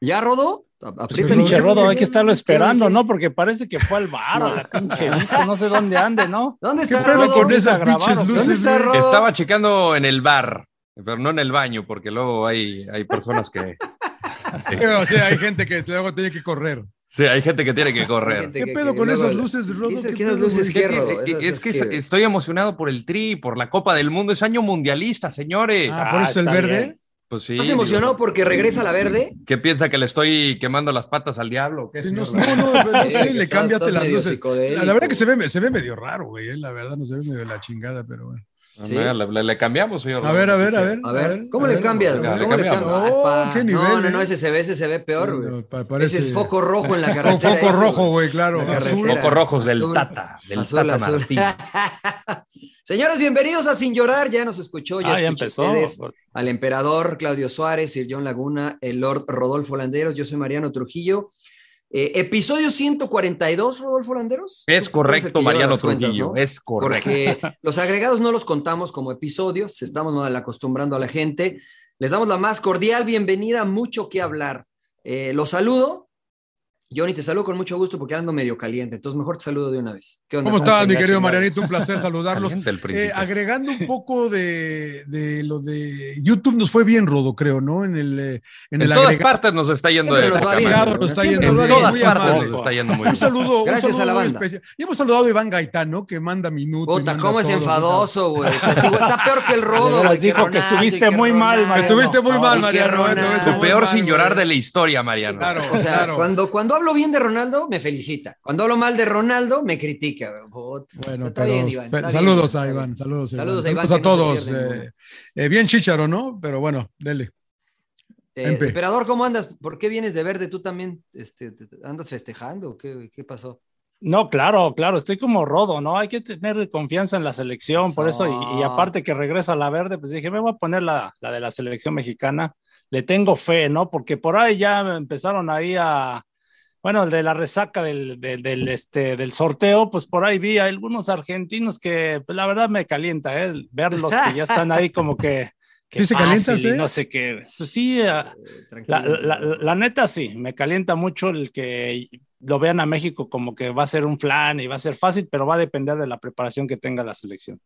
¿Ya rodó? Aprieta el pinche Rodo, hay que estarlo esperando, ¿no? Porque parece que fue al bar o la pinche vista, no sé dónde ande, ¿no? ¿Dónde ¿Qué está pedo Rodo? con esas pinches. Rodo? Estaba checando en el bar, pero no en el baño, porque luego hay, hay personas que... O sea, hay gente que luego tiene que correr. Sí, hay gente que tiene que correr. ¿Qué pedo con esas luces, Rodo? ¿Qué es- ¿Qué qué esas pedo, luces güey? qué, Es que- Rodo? estoy emocionado por el Tri, por la Copa del Mundo. Es año mundialista, señores. Ah, por eso es el verde. Pues sí. ¿Estás emocionado digo, porque regresa la verde? ¿Qué piensa que le estoy quemando las patas al diablo? qué, Sí, No, no, no, no, no Sí, sé, le cámbiate las luces. psicodélico. La verdad que se ve, se ve medio raro, güey. eh, La verdad no se ve medio de la chingada, pero bueno. Sí. A ver, le, le- le cambiamos, señor. A ver, a ver, a ver. A ver, ¿cómo a le cambias? ¿Cómo le cambias? Oh, qué nivel, No, no, no, eh. ese se ve, ese se ve peor, güey. No, parece- Ese es foco rojo en la Con carretera. foco eso, rojo, güey, claro. La. Focos rojos del Azul. Tata, del Azul, Tata azul. Martín. Señores, bienvenidos a Sin Llorar. Ya nos escuchó, ya, Ah, ya empezó. ustedes al emperador Claudio Suárez, Sir John Laguna, el Lord Rodolfo Landeros. Yo soy Mariano Trujillo. Eh, episodio 142, Rodolfo Landeros. Es correcto, Mariano cuentas, Trujillo. ¿no? Es correcto. Porque los agregados no los contamos como episodios, estamos mal acostumbrando a la gente. Les damos la más cordial bienvenida, mucho que hablar. Eh, los saludo. Johnny, te saludo con mucho gusto porque ando medio caliente, entonces mejor te saludo de una vez. ¿Qué onda? ¿Cómo estás, mi querido? Marianito? Un placer saludarlos. Eh, agregando un poco de, de lo de YouTube, nos fue bien, Rodo, creo, ¿no? En el, eh, en en el todas agregado. partes nos está yendo de nos va poca bien, madre. nos está yendo nos En todas muy partes amable. nos está yendo muy Un bien. saludo, Gracias un saludo a la muy banda. especial. Y hemos saludado a Iván Gaitán, ¿no? Que manda minutos. Puta, cómo es enfadoso, güey. Está, peor que el rodo. que dijo que estuviste muy mal. Mariano. Estuviste muy mal, Mariano. eh, El muy peor sin llorar de la historia, Mariano. Claro, O sea, claro. cuando, cuando hablo bien de Ronaldo, me felicita. Cuando hablo mal de Ronaldo, me critica. Bueno, está pero bien, Iván, saludos bien, a Iván, saludos a Iván. Saludos a Iván, Saludos a que no se todos. eh, eh, bien chicharo, ¿no? Pero bueno, dele. Eh, Empe. emperador, ¿cómo andas? ¿Por qué vienes de verde? ¿Tú también este, te- te- andas festejando? ¿Qué, qué pasó? No, claro, claro, estoy como rodo, ¿no? Hay que tener confianza en la selección, por eso, y, y aparte que regresa la verde, pues dije, me voy a poner la, la de la selección mexicana. Le tengo fe, ¿no? Porque por ahí ya empezaron ahí a, bueno, el de la resaca del, del, del, este, del sorteo, pues por ahí vi a algunos argentinos que, pues, la verdad me calienta, ¿eh? Verlos que ya están ahí como que... que ¿Sí se calienta usted? No sé qué. Pues sí, ah, Eh, la, la- la neta sí, me calienta mucho el que lo vean a México como que va a ser un flan y va a ser fácil, pero va a depender de la preparación que tenga la selección.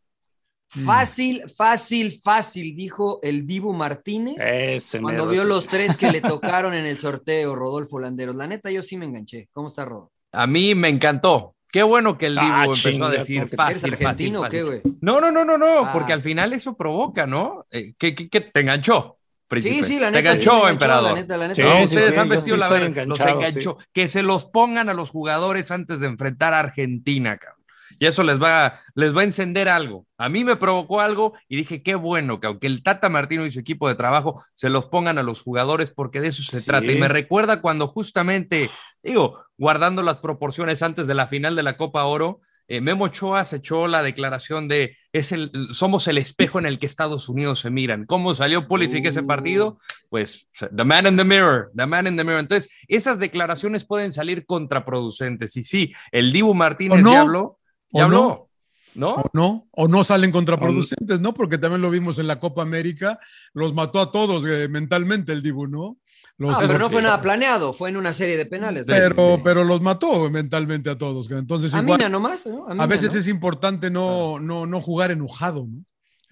Mm. Fácil, fácil, fácil, dijo el Dibu Martínez. Ese Cuando vio los tres que le tocaron en el sorteo, Rodolfo Landeros. La neta, yo sí me enganché. ¿Cómo está, Rodo? A mí me encantó. Qué bueno que el Dibu Ah, empezó chinga, a decir fácil, ¿Eres fácil, argentino o fácil. qué, güey? No, no, no, no, no, Ah. porque al final eso provoca, ¿no? Eh, que, que- que te enganchó, príncipe. Sí, sí, la Te neta. me enganchó, emperador. La neta, la neta. Sí, No, sí, ustedes sí, han vestido la verdad, los enganchó. Que se los pongan a los jugadores antes de enfrentar a Argentina, cabrón. Y eso les va, les va a encender algo. A mí me provocó algo y dije, qué bueno que aunque el Tata Martino y su equipo de trabajo se los pongan a los jugadores porque de eso se Sí. trata. Y me recuerda cuando justamente, digo, guardando las proporciones antes de la final de la Copa Oro, eh, Memo Ochoa se echó la declaración de es el, somos el espejo en el que Estados Unidos se miran. ¿Cómo salió Pulisic ese partido? Pues the man in the mirror, the man in the mirror. Entonces, esas declaraciones pueden salir contraproducentes. Y sí, el Dibu Martínez ¿O no? Ya ¿O no? habló, ¿no? ¿O no? O no salen contraproducentes, ¿no? Porque también lo vimos en la Copa América, los mató a todos eh, mentalmente el Dibu, ¿no? Los- Ah, pero los- no fue nada planeado, fue en una serie de penales. pero, pero los mató mentalmente a todos. Entonces, A igual, Mina nomás, ¿no? a Mina, veces ¿no? es importante no, no, no jugar enojado, ¿no?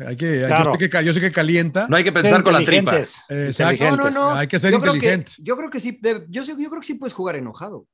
Hay que, Claro. yo, sé que, yo sé que calienta. No hay que pensar con la tripa. Exacto. No, no, no. Hay que ser yo creo inteligente. yo creo que sí, de- yo, yo creo que sí puedes jugar enojado.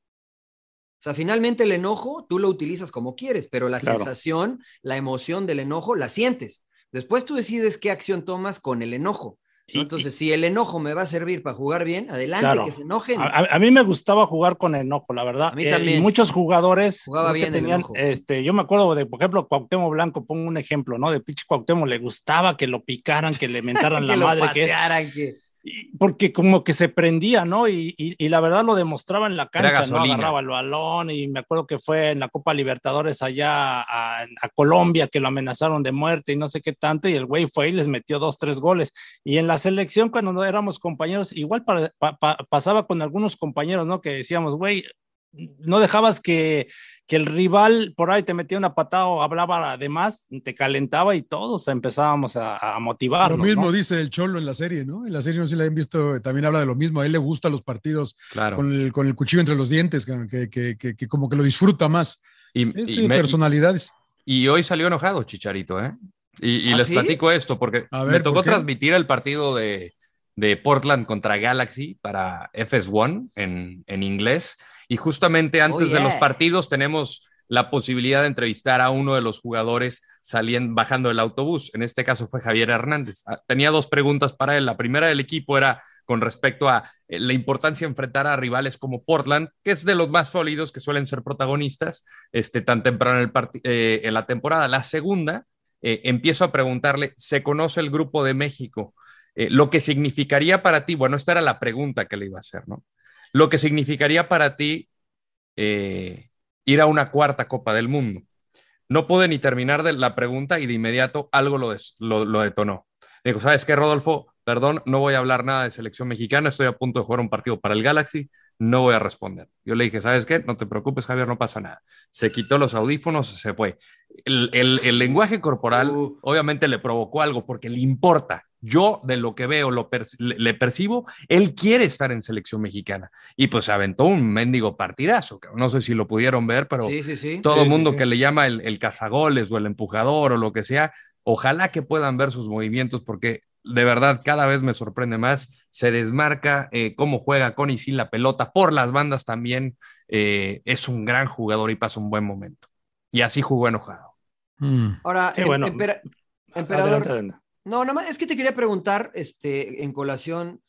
O sea, finalmente el enojo tú lo utilizas como quieres, pero la Claro. sensación, la emoción del enojo la sientes. Después tú decides qué acción tomas con el enojo. ¿no? Y- Entonces, si el enojo me va a servir para jugar bien, adelante, Claro. que se enojen. A, mí me gustaba jugar con enojo, la verdad. A mí Eh, también. y muchos jugadores Jugaba bien el tenían, enojo. este, yo me acuerdo de, por ejemplo, Cuauhtémoc Blanco, pongo un ejemplo, ¿no? De pinche Cuauhtémoc le gustaba que lo picaran, que le mentaran que la lo madre, que patearan, que... y- porque como que se prendía, ¿no? Y, y- y la verdad lo demostraba en la cancha, ¿no? Agarraba el balón y me acuerdo que fue en la Copa Libertadores allá a, a Colombia que lo amenazaron de muerte y no sé qué tanto y el güey fue y les metió dos, tres goles. Y en la selección cuando no éramos compañeros, igual pa- pa- pasaba con algunos compañeros, ¿no? Que decíamos, güey, no dejabas que, que el rival por ahí te metía una patada o hablaba además, te calentaba y todos empezábamos a, a motivarnos. Lo mismo ¿no? dice el Cholo en la serie, ¿no? En la serie no sé si la han visto, también habla de lo mismo. A él le gustan los partidos Claro. con, el, con el cuchillo entre los dientes, que, que- que- que como que lo disfruta más. Y, Es y de me- personalidades. y hoy salió enojado Chicharito, ¿eh? Y, y ¿Ah, les sí? platico esto porque me tocó transmitir el partido de, de Portland contra Galaxy para FS1 en, en inglés. Y justamente antes Oh, de los partidos tenemos la posibilidad de entrevistar a uno de los jugadores saliendo, bajando del autobús. En este caso fue Javier Hernández. Ah, Tenía dos preguntas para él. La primera del equipo era con respecto a eh, la importancia de enfrentar a rivales como Portland, que es de los más sólidos que suelen ser protagonistas este, tan temprano en, el eh, en la temporada. La segunda, eh, empiezo a preguntarle, ¿se conoce el grupo de México? Eh, lo que significaría para ti, bueno, esta era la pregunta que le iba a hacer, ¿no? Lo que significaría para ti eh, ir a una cuarta Copa del Mundo. No pude ni terminar de la pregunta y de inmediato algo lo, des- lo, lo detonó. Dijo, ¿sabes qué, Rodolfo? Perdón, no voy a hablar nada de selección mexicana, estoy a punto de jugar un partido para el Galaxy, no voy a responder. Yo le dije, ¿sabes qué? No te preocupes, Javier, no pasa nada. Se quitó los audífonos, se fue. El, el- el lenguaje corporal Uh. obviamente le provocó algo porque le importa. Yo de lo que veo, lo per- le, le percibo, él quiere estar en selección mexicana. Y pues se aventó un mendigo partidazo. No sé si lo pudieron ver, pero Sí, sí, sí. todo Sí, el sí, mundo sí. que le llama el, el cazagoles o el empujador o lo que sea, ojalá que puedan ver sus movimientos porque de verdad cada vez me sorprende más. Se desmarca eh, cómo juega con y sin la pelota, por las bandas también. eh, es un gran jugador y pasa un buen momento. Y así jugó enojado. Mm. Ahora, Sí, em- bueno. empera- emperador, Adelante, adelante. No, nada más es que te quería preguntar, este, en colación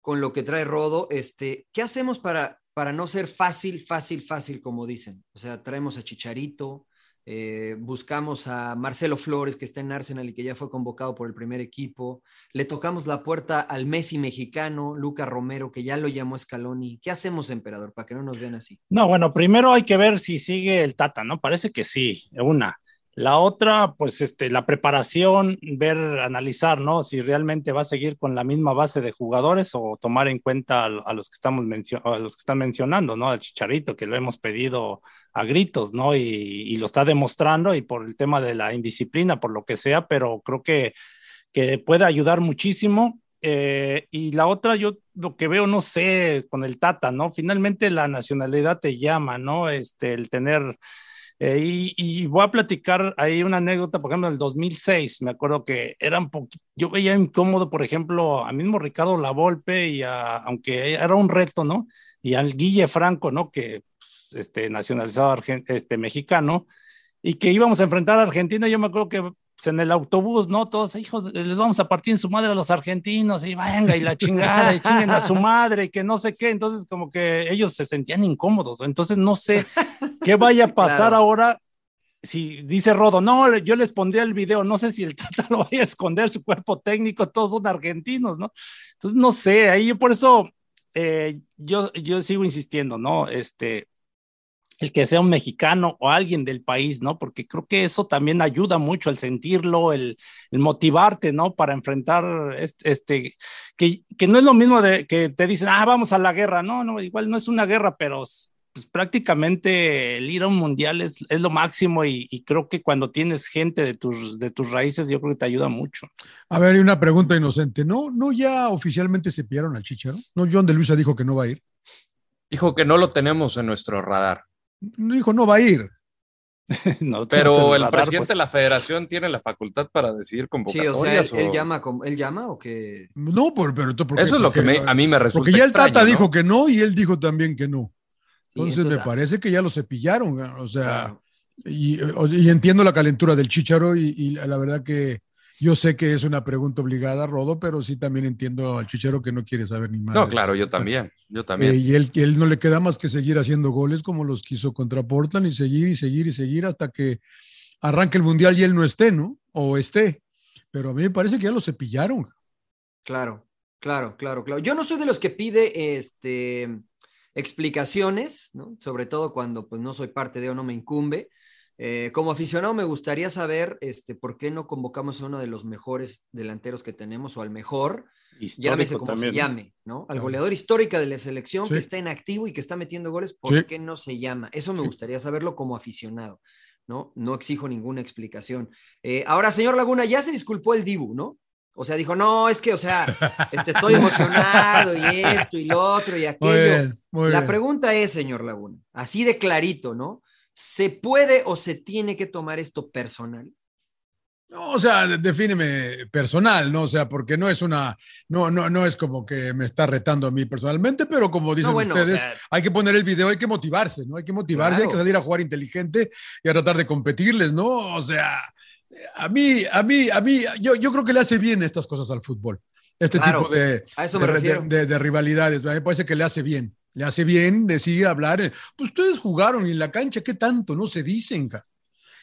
con lo que trae Rodo, este, ¿qué hacemos para, para no ser fácil, fácil, fácil, como dicen? O sea, traemos a Chicharito, eh, buscamos a Marcelo Flores, que está en Arsenal y que ya fue convocado por el primer equipo, le tocamos la puerta al Messi mexicano, Luca Romero, que ya lo llamó Scaloni. ¿Qué hacemos, emperador, para que no nos vean así? No, bueno, primero hay que ver si sigue el Tata, ¿no? Parece que sí, una. La otra, pues, este, la preparación, ver, analizar, ¿no? Si realmente va a seguir con la misma base de jugadores o tomar en cuenta a, los que estamos a los que están mencionando, ¿no? Al Chicharito, que lo hemos pedido a gritos, ¿no? Y, y lo está demostrando y por el tema de la indisciplina, por lo que sea, pero creo que, que puede ayudar muchísimo. Eh, y la otra, yo lo que veo, no sé, con el Tata, ¿no? Finalmente la nacionalidad te llama, ¿no? Este, el tener... eh, y, y voy a platicar ahí una anécdota, por ejemplo, del 2006, me acuerdo que era un poquito, yo veía incómodo, por ejemplo, a mismo Ricardo Lavolpe, y aunque era un reto, ¿no? Y al Guille Franco, ¿no? Que pues, este, nacionalizado este, mexicano, y que íbamos a enfrentar a Argentina, yo me acuerdo que pues, en el autobús, ¿no? Todos, hijos, les vamos a partir en su madre a los argentinos, y venga, y la chingada, y chinguen a su madre, y que no sé qué, entonces como que ellos se sentían incómodos, entonces no sé qué vaya a pasar Claro. ahora. Si dice Rodo, no, yo les pondría el video, no sé si el Tata lo vaya a esconder, su cuerpo técnico, todos son argentinos, ¿no? Entonces, no sé, ahí yo por eso eh, yo, yo sigo insistiendo, ¿no? Este, el que sea un mexicano o alguien del país, ¿no? Porque creo que eso también ayuda mucho el sentirlo, el, el motivarte, ¿no? Para enfrentar este, este que, que, no es lo mismo de que te dicen, ah, vamos a la guerra, no, no, igual no es una guerra, pero pues, prácticamente el ir a un mundial es, es lo máximo y, y, creo que cuando tienes gente de tus, de tus raíces, yo creo que te ayuda mucho. A ver, y una pregunta inocente, ¿no, no ya oficialmente se pillaron al Chicharo? ¿No John de Luisa dijo que no va a ir? Dijo que no lo tenemos en nuestro radar. Dijo, no va a ir. No, Pero el radar, presidente pues. de la federación tiene la facultad para decidir Sí, convocatorias. o sea, él, o- él llama, como- ¿él llama o qué? No, por- pero ¿por qué? Eso es lo que me- a mí me resulta Porque ya el Tata ¿no? dijo que no y él dijo también que no. Sí, Entonces, entonces, me parece que ya lo cepillaron. O sea, Claro. y, y entiendo la calentura del Chicharo y, y la verdad que yo sé que es una pregunta obligada, Rodo, pero sí también entiendo al Chicharo que no quiere saber ni más. No, claro, yo también. Yo también. Eh, y él, él no le queda más que seguir haciendo goles como los que hizo contra Portland y seguir y seguir y seguir hasta que arranque el Mundial y él no esté, ¿no? O esté. Pero a mí me parece que ya lo cepillaron. Claro, claro, claro, claro. Yo no soy de los que pide este, explicaciones, ¿no? Sobre todo cuando pues, no soy parte de o no me incumbe. Eh, como aficionado me gustaría saber este, por qué no convocamos a uno de los mejores delanteros que tenemos o al mejor, Histórico llámese como también, se llame, ¿no? Al goleador histórica de la selección Sí. que está en activo y que está metiendo goles, ¿por Sí. qué no se llama? Eso me gustaría saberlo como aficionado, ¿no? No exijo ninguna explicación. Eh, ahora, señor Laguna, ya se disculpó el Dibu, ¿no? O sea, dijo, no, es que, o sea, este, estoy emocionado y esto y lo otro y Muy aquello. bien, muy La bien. pregunta es, señor Laguna, así de clarito, ¿no? ¿Se puede o se tiene que tomar esto personal? No, o sea, de- defíneme personal, ¿no? O sea, porque no es una, no, no, no es como que me está retando a mí personalmente, pero como dicen No, bueno, o ustedes, sea- hay que poner el video, hay que motivarse, ¿no? Hay que motivarse, hay Claro. que salir a jugar inteligente y a tratar de competirles, ¿no? O sea, a mí, a mí, a mí, yo, yo creo que le hace bien estas cosas al fútbol. Este Claro, tipo de, a eso me de, refiero. de- de- de rivalidades, me parece que le hace bien. Le hace bien decir, hablar. eh, Pues ustedes jugaron en la cancha, ¿qué tanto? No se dicen, ca?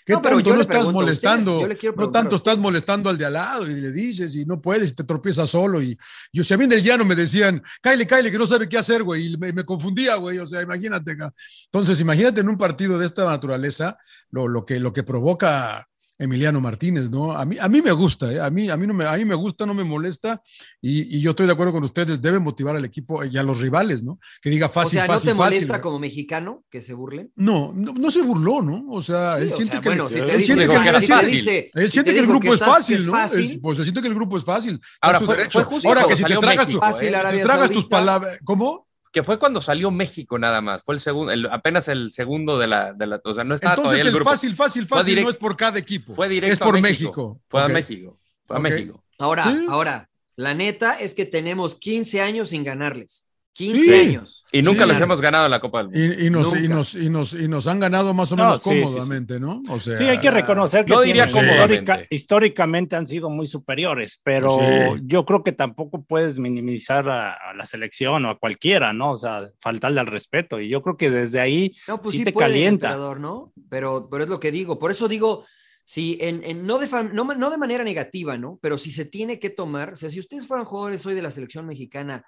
¿Qué No, tanto no estás ustedes, molestando? no tanto estás molestando al de al lado y le dices y no puedes y te tropiezas solo. Y yo, si a mí en el llano me decían, Kyle, Kyle, que no sabe qué hacer, güey, y me, me confundía, güey. O sea, imagínate. ca. Entonces, imagínate en un partido de esta naturaleza lo, lo, que, lo que provoca Emiliano Martínez, ¿no? A mí, a mí me gusta, ¿eh? a, mí, a, mí no me, a mí me gusta, no me molesta y, y yo estoy de acuerdo con ustedes, deben motivar al equipo y a los rivales, ¿no? Que diga fácil, o sea, ¿no fácil, te fácil. molesta como mexicano que se burlen? No, no, no se burló, ¿no? O sea, Sí, él o siente sea, que, bueno, si él siente que, él fácil. él el grupo es fácil, ¿no? fácil, Es- pues se siente que el grupo es fácil. Ahora, fue- fue justo Ahora cuando que si te tragas, México, tu- Fácil, ¿eh? te tragas tus palabras, ¿cómo? Que fue cuando salió México nada más. Fue el segundo, el- apenas el segundo de la, de la. O sea, no estaba Entonces todavía el el grupo. fácil, fácil, fácil direct- no es por cada equipo. Fue directo es por a México. Fue a México. Fue a. México. Ahora, Sí. ahora, la neta es que tenemos 15 años sin ganarles. 15 Sí. años. Y nunca Sí. les hemos ganado la Copa del Mundo. Y, y nos, y, nos, y, nos, y nos han ganado más o No, menos sí, sí, sí. cómodamente, ¿no? O sea, Sí, hay que reconocer que No diría tienen- cómodamente. histórica- históricamente han sido muy superiores, pero Sí. yo creo que tampoco puedes minimizar a, a la selección o a cualquiera, ¿no? O sea, faltarle al respeto. Y yo creo que desde ahí No, pues sí sí, te puede, calienta. ¿no? Pero, pero es lo que digo. Por eso digo, si en, en- no, de, fam- no, no de manera negativa, ¿no? Pero si se tiene que tomar, o sea, si ustedes fueran jugadores hoy de la selección mexicana,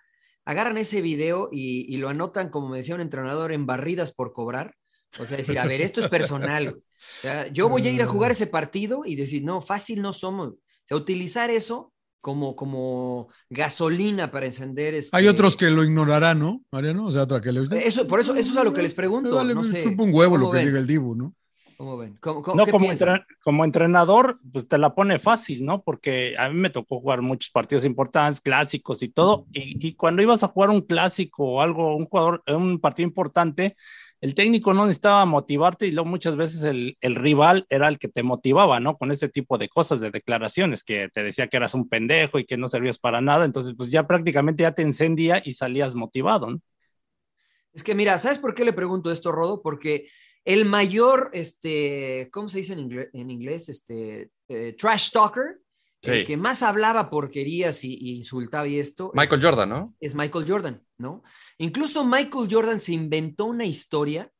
agarran ese video y, y lo anotan, como me decía un entrenador, en barridas por cobrar. O sea, decir, a ver, esto es personal. O sea, yo voy a ir a jugar ese partido y decir, no, fácil no somos. O sea, utilizar eso como, como gasolina para encender. Este... hay otros que lo ignorarán, ¿no, Mariano? O sea, otra que le Eso, por eso, eso es a lo que les pregunto. Vale, no sé. un huevo lo ¿Cómo que ven? diga el Dibu, ¿no? ¿Cómo ven? ¿Cómo, cómo- No, como, entren- como entrenador, pues te la pone fácil, ¿no? Porque a mí me tocó jugar muchos partidos importantes, clásicos y todo, y, y cuando ibas a jugar un clásico o algo, un jugador, un partido importante, el técnico no necesitaba motivarte y luego muchas veces el, el rival era el que te motivaba, ¿no? Con ese tipo de cosas, de declaraciones, que te decía que eras un pendejo y que no servías para nada, entonces pues ya prácticamente ya te encendía y salías motivado, ¿no? Es que mira, ¿sabes por qué le pregunto esto, Rodo? Porque el mayor, este, ¿cómo se dice en inglés? En inglés? Este, eh, trash talker, el que más hablaba porquerías y, y insultaba y esto, Michael Jordan, ¿no? es Michael Jordan, ¿no? Incluso Michael Jordan se inventó una historia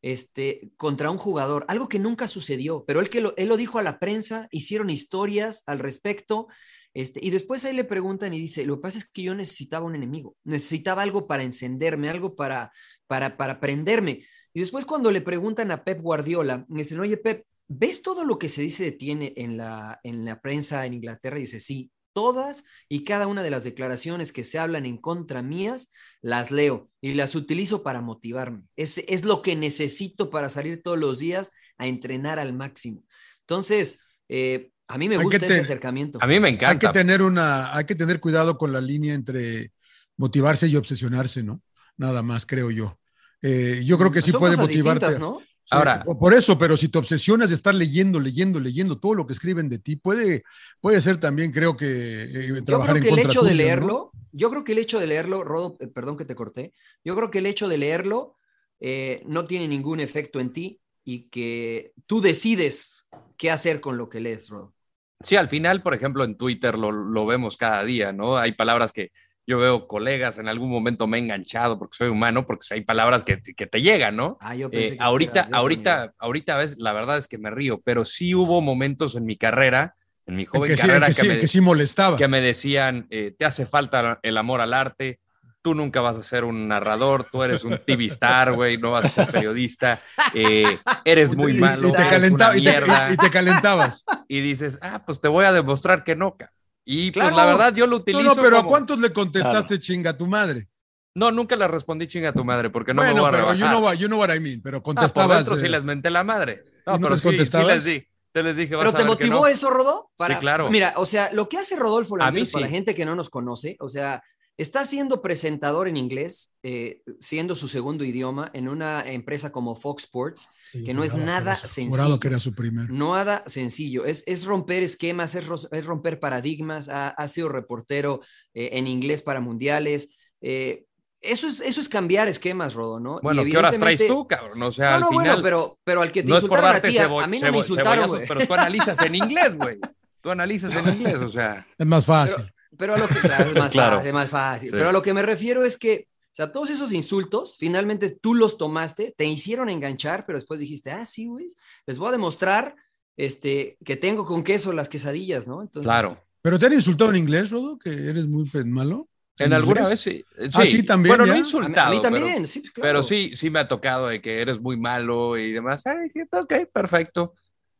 este, contra un jugador, algo que nunca sucedió, pero él, que lo, él lo dijo a la prensa, hicieron historias al respecto, este, y después ahí le preguntan y dice, lo que pasa es que yo necesitaba un enemigo, necesitaba algo para encenderme, algo para, para, para prenderme. Y después cuando le preguntan a Pep Guardiola, me dicen, oye Pep, ¿ves todo lo que se dice de ti en, la, en la prensa en Inglaterra? Y dice, sí, todas y cada una de las declaraciones que se hablan en contra mías, las leo y las utilizo para motivarme. Es, es lo que necesito para salir todos los días a entrenar al máximo. Entonces, eh, a mí me Hay gusta que ese acercamiento. A mí me Hay que encanta. tener una, hay que tener cuidado con la línea entre motivarse y obsesionarse, ¿no? Nada más, creo yo. Eh, yo creo que sí Son puede cosas motivarte. ¿no? Ahora- por- por eso, pero si te obsesionas de estar leyendo, leyendo, leyendo todo lo que escriben de ti, puede, puede ser también, creo que, eh, Yo trabajar creo que en el hecho de leerlo, yo creo que el hecho de leerlo, Rodo, eh, perdón que te corté, yo creo que el hecho de leerlo eh, no tiene ningún efecto en ti y que tú decides qué hacer con lo que lees, Rodo. Sí, al final, por ejemplo, en Twitter lo, lo vemos cada día, ¿no? Hay palabras que yo veo colegas, en algún momento me he enganchado porque soy humano, porque hay palabras que, te- que te llegan, ¿no? Ah, yo Eh, pensé que ahorita, era ahorita, ahorita, ves, la verdad es que me río, pero sí hubo momentos en mi carrera, en mi En joven sí, carrera, que, que, sí, me, que sí molestaba. que me decían, eh, te hace falta el amor al arte, tú nunca vas a ser un narrador, tú eres un TV star, güey, no vas a ser periodista, eh, eres muy malo, y, te eres calentaba, una y, te, y- calentabas. y dices, ah, pues te voy a demostrar que no, ca-". Y Claro. pues la verdad yo lo No, utilizo no, pero ¿a cuántos le contestaste chinga a tu madre? No, nunca le respondí chinga a tu madre, porque no me bueno, voy a pero rebajar. you know, you know what I mean, pero Ah, por contestabas. sí eh, les menté la madre. ¿Y No, no pero les sí, sí contestabas? les di. Te les dije, Pero vas a te motivó no. eso, Rodo? Para, claro. Mira, o sea, lo que hace Rodolfo Landeros mí para la sí. gente que no nos conoce, o sea, está siendo presentador en inglés, eh, siendo su segundo idioma en una empresa como Fox Sports, sí, que no es nada era su- sencillo. que era su primero. Nada sencillo, es, es romper esquemas, es, es romper paradigmas, ha, ha sido reportero eh, en inglés para mundiales. eh, eso, es, eso es cambiar esquemas, Rodo, ¿no? Bueno, ¿qué horas traes tú, cabrón? O sea, No, al no, final, bueno, pero, pero al que te no es por insultaron a darte ti, a- mí no me insultaron, güey. pero tú analizas en inglés, güey. Tú analizas en inglés, o sea. Es más fácil. Pero a lo que, claro, es más Claro. fácil, es más fácil. Sí. Pero a lo que me refiero es que, sea, todos esos insultos, finalmente tú los tomaste, te hicieron enganchar, pero después dijiste, ah, sí, güey, les voy a demostrar este, que tengo con queso las quesadillas, ¿no? Entonces, Claro. ¿Pero te han insultado en inglés, Rodo? ¿Que eres muy pe- malo? En alguna inglés? vez sí. Ah, sí, también, Bueno, no a mí, insultado. a mí pero- también, sí, claro. Pero sí, sí me ha tocado de que eres muy malo y demás. Ay, sí, ok, perfecto.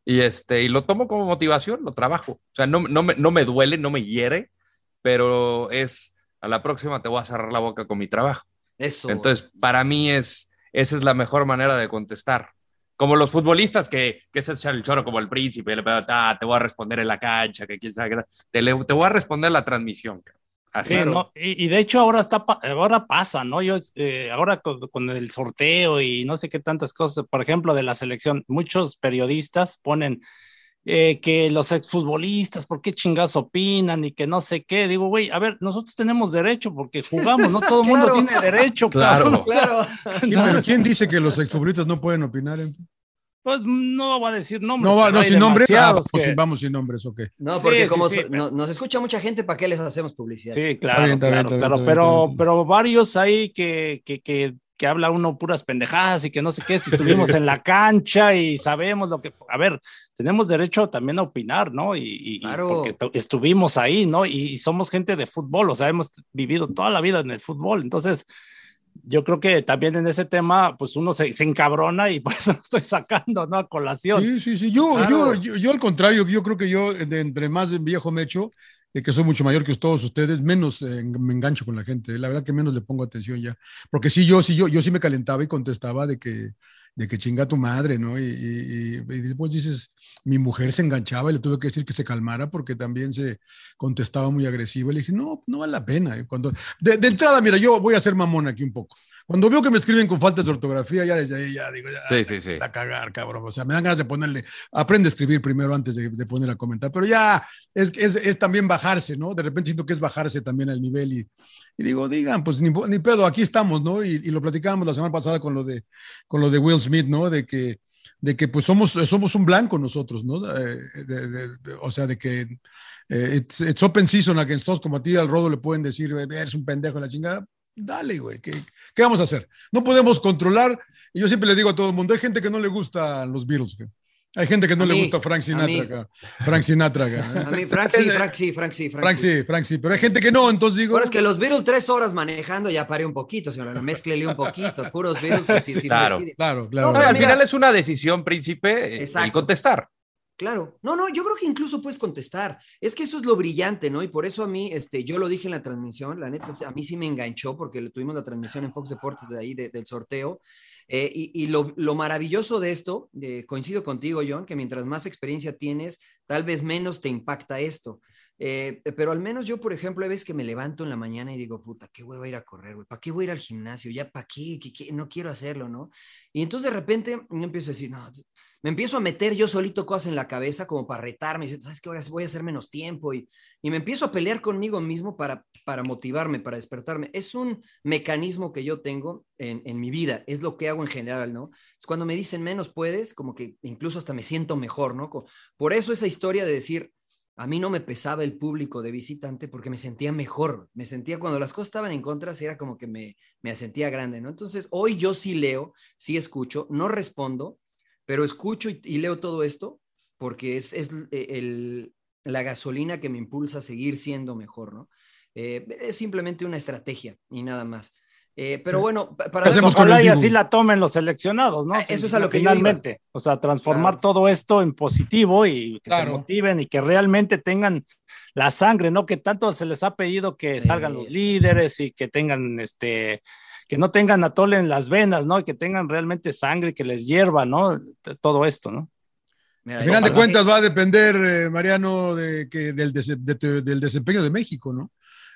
Y, este, y lo tomo como motivación, lo trabajo. O sea, no, no, me, no me duele, no me hiere, pero es, a la próxima te voy a cerrar la boca con mi trabajo. Eso. Entonces, para mí es, esa es la mejor manera de contestar. Como los futbolistas que, que se echan el choro como el príncipe, le pegan, "Ah, te voy a responder en la cancha, que quién sabe qué". te, le- te voy a responder la transmisión. Así. Sí, ¿no? y, y de hecho ahora está ahora pasa, ¿no? Yo eh, ahora con, con el sorteo y no sé qué tantas cosas, por ejemplo, de la selección, muchos periodistas ponen eh, que los exfutbolistas, ¿por qué chingados opinan? Y que no sé qué. Digo, güey, a ver, nosotros tenemos derecho porque jugamos, ¿no? Todo el mundo tiene derecho, Claro. cabrón. Claro. Sí, pero ¿quién dice que los exfutbolistas no pueden opinar? Pues no va a decir nombres. No, va, no sin nombres. Ah, vamos, que- sin, vamos sin nombres, ok. No, porque Sí, sí, como sí, so- pero- no- nos escucha mucha gente, ¿para qué les hacemos publicidad? Sí, claro, bien, está bien, claro, está bien, claro, pero, pero varios ahí que, que, que, que habla uno puras pendejadas y que no sé qué, si estuvimos en la cancha y sabemos lo que, a ver, tenemos derecho también a opinar, ¿no? Y, y- Claro. porque estu- estuvimos ahí, ¿no? Y, y somos gente de fútbol, o sea, hemos vivido toda la vida en el fútbol, entonces yo creo que también en ese tema, pues uno se, se encabrona y por eso lo estoy sacando, ¿no? A colación. Sí, sí, sí. Yo, Claro. yo, yo, yo al contrario, yo creo que yo, entre más viejo me echo, eh, que soy mucho mayor que todos ustedes, menos eh, me engancho con la gente. La verdad que menos le pongo atención ya. Porque sí, yo sí, yo, yo sí me calentaba y contestaba de que, de que chinga tu madre, ¿no? Y, y- y- después dices, mi mujer se enganchaba y le tuve que decir que se calmara porque también se contestaba muy agresivo. Y le dije, no, no vale la pena. Y Cuando, de, de entrada, mira, yo voy a ser mamón aquí un poco. Cuando veo que me escriben con faltas de ortografía, ya desde ahí ya digo, ya, Sí, sí, sí. a cagar, cabrón. O sea, me dan ganas de ponerle, aprende a escribir primero antes de, de poner a comentar, pero ya es, es, es también bajarse, ¿no? De repente siento que es bajarse también al nivel y, y digo, digan, pues ni, ni pedo, aquí estamos, ¿no? Y, y lo platicábamos la semana pasada con lo de, con lo de Will Smith, ¿no? De que, de que pues somos, somos un blanco nosotros, ¿no? Eh, de- de- o sea, de que eh, it's, it's open season against us, como a ti al Rodo le pueden decir, "Eh, eres un pendejo la chingada. Dale, güey, ¿qué, ¿qué vamos a hacer? No podemos controlar. Y yo siempre le digo a todo el mundo, hay gente que no le gustan los Beatles, güey. Hay gente que no le gusta Frank a Sinatra. acá. Frank Sinatra. acá. A mí, Frank sí, Frank sí, Frank sí, Frank, Frank sí. sí, Frank sí, pero hay gente que no, entonces digo. Bueno, es que los Beatles tres horas manejando ya paré un poquito, señora. Mézclele un poquito. Puros Beatles. pues, sí, sí, claro. Claro, claro. No, No, pero al mira- final es una decisión, príncipe, eh, el Exacto. contestar. Claro, no, no, yo creo que incluso puedes contestar. Es que eso es lo brillante, ¿no? Y por eso a mí, este, yo lo dije en la transmisión, la neta, a mí sí me enganchó porque tuvimos la transmisión en Fox Deportes de ahí, de- del sorteo. Eh, y lo, lo maravilloso de esto, eh, coincido contigo, John, que mientras más experiencia tienes, tal vez menos te impacta esto. Eh, pero al menos yo, por ejemplo, hay veces que me levanto en la mañana y digo, puta, ¿qué voy a ir a correr? ¿Para qué voy a ir al gimnasio? ¿Ya para qué? qué? No quiero hacerlo, ¿no? Y entonces de repente empiezo a decir, no, me empiezo a meter yo solito cosas en la cabeza como para retarme, y, ¿sabes qué? Ahora voy a hacer menos tiempo y, y me empiezo a pelear conmigo mismo para, para motivarme, para despertarme. Es un mecanismo que yo tengo en, en mi vida, es lo que hago en general, ¿no? Es cuando me dicen menos puedes, como que incluso hasta me siento mejor, ¿no? Por eso esa historia de decir, a mí no me pesaba el público de visitante porque me sentía mejor, me sentía cuando las cosas estaban en contra, era como que me, me sentía grande, ¿no? Entonces, hoy yo sí leo, sí escucho, no respondo, pero escucho y, leo todo esto porque es, es el, la gasolina que me impulsa a seguir siendo mejor, ¿no? Eh, es simplemente una estrategia y nada más. Eh, pero bueno, para hacemos con y así la tomen los seleccionados, ¿no? Eso es a lo que finalmente, o sea, transformar todo esto en positivo y que se motiven y que realmente tengan la sangre, ¿no? Que tanto se les ha pedido que salgan los líderes y que tengan este que no tengan atole en las venas, ¿no? Y que tengan realmente sangre que les hierva, ¿no? Todo esto, ¿no? Al final de cuentas va a depender, eh, Mariano, de que, del, del desempeño de México, ¿no?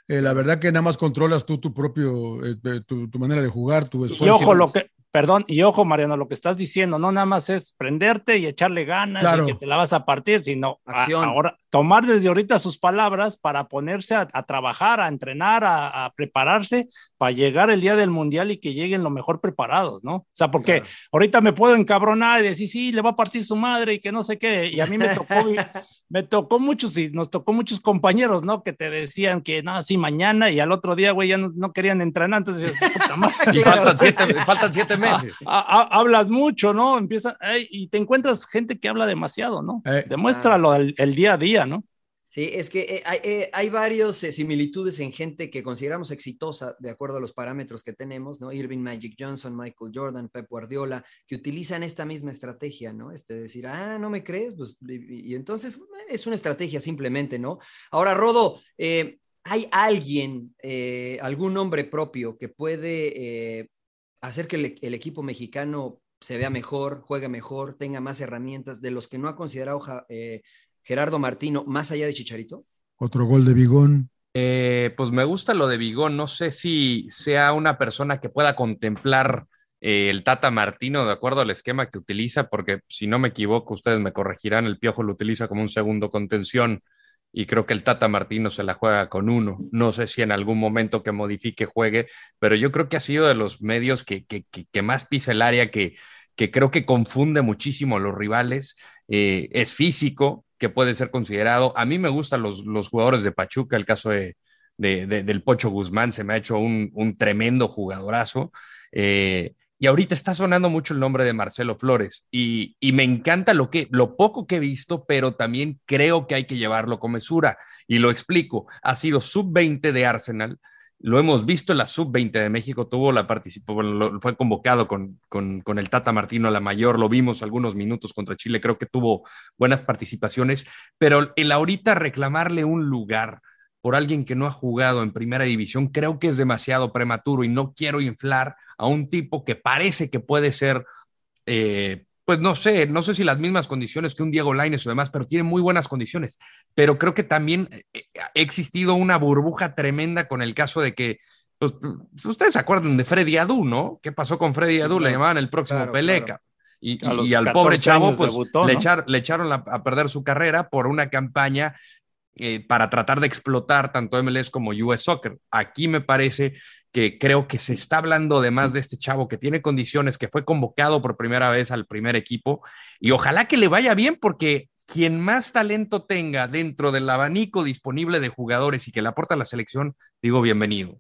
Eh, la verdad que nada más controlas tú tu propio, eh, tu, tu, manera de jugar, tu esfuerzo. Y ojo, lo que, Perdón, y ojo, Mariano, lo que estás diciendo no nada más es prenderte y echarle ganas y que te la vas a partir, sino ahora tomar desde ahorita sus palabras para ponerse a, trabajar, a entrenar, a, prepararse para llegar el día del mundial y que lleguen lo mejor preparados, ¿no? O sea, porque ahorita me puedo encabronar y decir, sí, le va a partir su madre y que no sé qué, y a mí me tocó, me tocó muchos y nos tocó muchos compañeros, ¿no? Que te decían que, no, sí, mañana y al otro día, güey, ya no, querían entrenar, entonces, puta madre. y faltan siete, faltan siete meses. hablas mucho, ¿no? Empieza, y te encuentras gente que habla demasiado, ¿no? Eh, Demuéstralo el, día a día, ¿no? Sí, es que eh, hay, eh, varias similitudes en gente que consideramos exitosa de acuerdo a los parámetros que tenemos, ¿no? Irving Magic Johnson, Michael Jordan, Pep Guardiola, que utilizan esta misma estrategia, ¿no? Este decir, ah, no me crees, pues, y, entonces es una estrategia simplemente, ¿no? Ahora, Rodo, ¿hay alguien, algún nombre propio que puede hacer que el, equipo mexicano se vea mejor, juegue mejor, tenga más herramientas de los que no ha considerado eh, Gerardo Martino, más allá de Chicharito? Otro gol de Bigón. Eh, pues me gusta lo de Bigón. No sé si sea una persona que pueda contemplar eh, el Tata Martino de acuerdo al esquema que utiliza, porque si no me equivoco, ustedes me corregirán, el Piojo lo utiliza como un segundo contención y creo que el Tata Martino se la juega con uno. No sé si en algún momento que modifique juegue, pero yo creo que ha sido de los medios que, que, más pisa el área, que, que creo que confunde muchísimo a los rivales. Eh, es físico, que puede ser considerado. A mí me gustan los, los jugadores de Pachuca, el caso de, del Pocho Guzmán se me ha hecho un, un tremendo jugadorazo. Eh, y ahorita está sonando mucho el nombre de Marcelo Flores y, me encanta lo, que, lo poco que he visto, pero también creo que hay que llevarlo con mesura. Y lo explico, ha sido sub-20 de Arsenal, lo hemos visto en la sub-20 de México, tuvo la participación, fue convocado con, con, con, el Tata Martino a la mayor, lo vimos algunos minutos contra Chile, creo que tuvo buenas participaciones, pero el ahorita reclamarle un lugar por alguien que no ha jugado en primera división, creo que es demasiado prematuro y no quiero inflar a un tipo que parece que puede ser, eh, pues no sé, no sé si las mismas condiciones que un Diego Lainez o demás, pero tiene muy buenas condiciones. Pero creo que también eh, ha existido una burbuja tremenda con el caso de que, pues, ustedes se acuerdan de Freddy Adu, ¿no? ¿Qué pasó con Freddy Adu? Le llamaban el próximo Peleca. Y, al pobre chavo, pues le, le, echaron a perder su carrera por una campaña eh, para tratar de explotar tanto MLS como US Soccer. Aquí me parece que creo que se está hablando de más de este chavo que tiene condiciones, que fue convocado por primera vez al primer equipo y ojalá que le vaya bien porque quien más talento tenga dentro del abanico disponible de jugadores y que le aporta a la selección, digo bienvenido.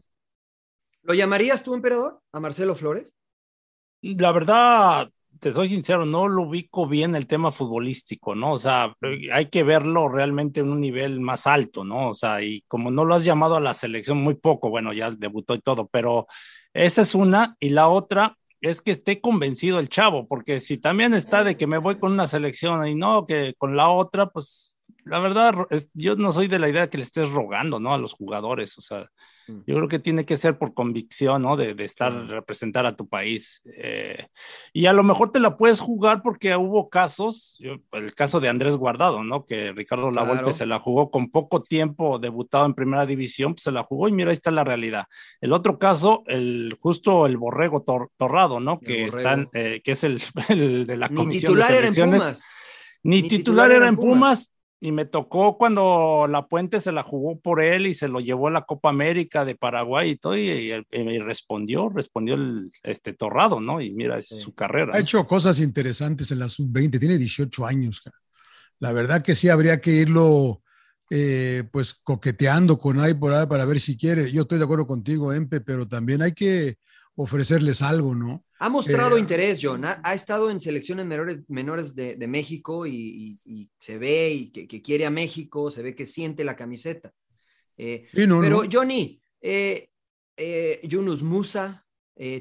¿Lo llamarías tú, emperador, a Marcelo Flores? La verdad, te soy sincero, no lo ubico bien el tema futbolístico, ¿no? O sea, hay que verlo realmente en un nivel más alto, ¿no? O sea, y como no lo has llamado a la selección muy poco, bueno, ya debutó y todo, pero esa es una, y la otra es que esté convencido el chavo, porque si también está de que me voy con una selección y no que con la otra, pues la verdad, yo no soy de la idea que le estés rogando, ¿no? A los jugadores, o sea, Yo creo que tiene que ser por convicción, ¿no? De, de estar, representar a tu país. Eh, y a lo mejor te la puedes jugar porque hubo casos, el caso de Andrés Guardado, ¿no? Que Ricardo Lavolpe se la jugó con poco tiempo debutado en primera división, pues se la jugó y mira, ahí está la realidad. El otro caso, el justo el Borrego Torrado, ¿no? Que, están, eh, que es el, de la comisión titular de era en Pumas. Ni, titular, era en Pumas y me tocó cuando La Puente se la jugó por él y se lo llevó a la Copa América de Paraguay y todo, y, respondió, respondió el este Torrado, ¿no? Y mira, es su carrera. Ha hecho cosas interesantes en la sub-20, tiene 18 años. La verdad que sí habría que irlo eh, pues coqueteando con ahí por ahí para ver si quiere. Yo estoy de acuerdo contigo, Empe, pero también hay que ofrecerles algo, ¿no? Ha mostrado eh, interés, John. Ha, estado en selecciones menores, menores de, México y, se ve y que, quiere a México, se ve que siente la camiseta. Eh, pero, Johnny, eh, Yunus Musa,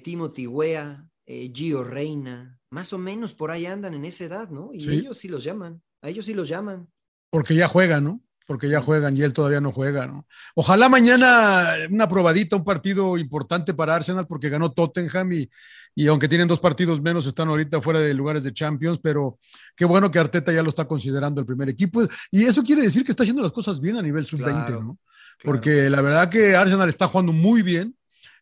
Timothy Wea, Gio Reina, más o menos por ahí andan en esa edad, ¿no? Y ellos sí los llaman, a ellos sí los llaman. Porque ya juegan, ¿no? Porque ya juegan y él todavía no juega, ¿no? Ojalá mañana una probadita, un partido importante para Arsenal porque ganó Tottenham y, y aunque tienen dos partidos menos, están ahorita fuera de lugares de Champions, pero qué bueno que Arteta ya lo está considerando el primer equipo. Y eso quiere decir que está haciendo las cosas bien a nivel sub-20, ¿no? Porque la verdad que Arsenal está jugando muy bien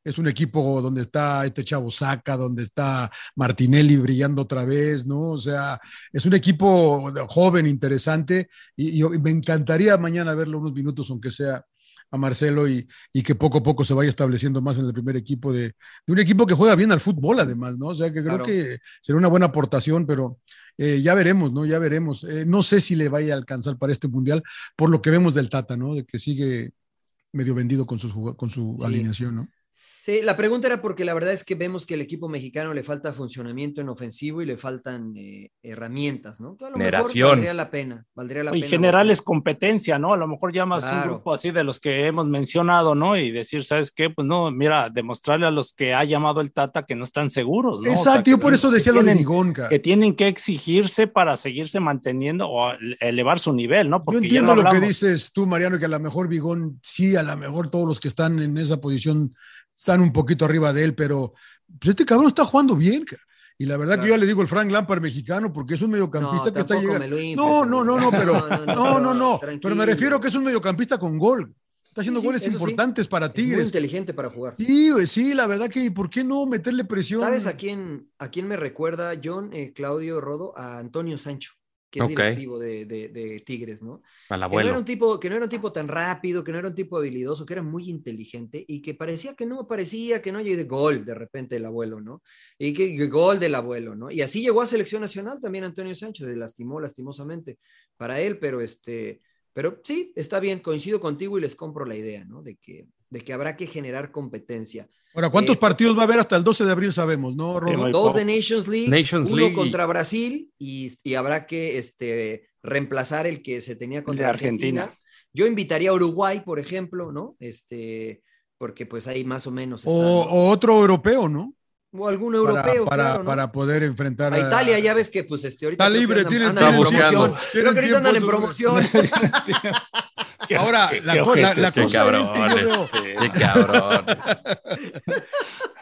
es un equipo donde está este chavo Saca, donde está Martinelli brillando otra vez, ¿no? O sea, es un equipo joven, interesante, y, me encantaría mañana verlo unos minutos, aunque sea a Marcelo, y, que poco a poco se vaya estableciendo más en el primer equipo de, un equipo que juega bien al fútbol, además, ¿no? O sea, que creo que será una buena aportación, pero eh, ya veremos, ¿no? Ya veremos. Eh, no sé si le vaya a alcanzar para este mundial, por lo que vemos del Tata, ¿no? De que sigue medio vendido con su, con su alineación, ¿no? Sí, la pregunta era porque la verdad es que vemos que el equipo mexicano le falta funcionamiento en ofensivo y le faltan eh, herramientas, ¿no? A lo mejor valdría la pena, valdría la y general es competencia, ¿no? A lo mejor llamas un grupo así de los que hemos mencionado, ¿no? Y decir, ¿sabes qué? Pues no, mira, demostrarle a los que ha llamado el Tata que no están seguros, ¿no? Exacto, yo por eso decía lo de Vigón, Que tienen que exigirse para seguirse manteniendo o elevar su nivel, ¿no? Porque yo entiendo lo que dices tú, Mariano, que a lo mejor Vigón, sí, a lo mejor todos los que están en esa posición están un poquito arriba de él, pero pues, este cabrón está jugando bien. Y la verdad que yo le digo el Frank Lampard mexicano porque es un mediocampista que está llegando. no, no, no, no, pero no, no, no, pero me refiero que es un mediocampista con gol. Está haciendo goles importantes para Tigres. Es muy inteligente para jugar. Sí, sí, la verdad que ¿por qué no meterle presión? ¿Sabes a quién, a quién me recuerda John, eh, Claudio Rodo? A Antonio Sancho que es directivo de, Tigres, ¿no? Que no, era un tipo, que no era un tipo tan rápido, que no era un tipo habilidoso, que era muy inteligente y que parecía que no, parecía que no llegue de gol de repente el abuelo, ¿no? Y que, gol del abuelo, ¿no? Y así llegó a selección nacional también Antonio Sánchez, se lastimó lastimosamente para él, pero este, pero sí, está bien, coincido contigo y les compro la idea, ¿no? De que, de que habrá que generar competencia. Ahora, ¿cuántos eh, partidos va a haber hasta el 12 de abril? Sabemos, ¿no, Dos de Nations League, uno contra Brasil y, habrá que este, reemplazar el que se tenía contra Argentina. Yo invitaría a Uruguay, por ejemplo, ¿no? Este, porque pues ahí más o menos. O, otro europeo, ¿no? O algún europeo. Para, para, poder enfrentar a, Italia, ya ves que pues este ahorita. Está libre, tiene. Creo que ahorita andan en promoción. Ahora, la, la, la cosa es que yo Qué cabrones.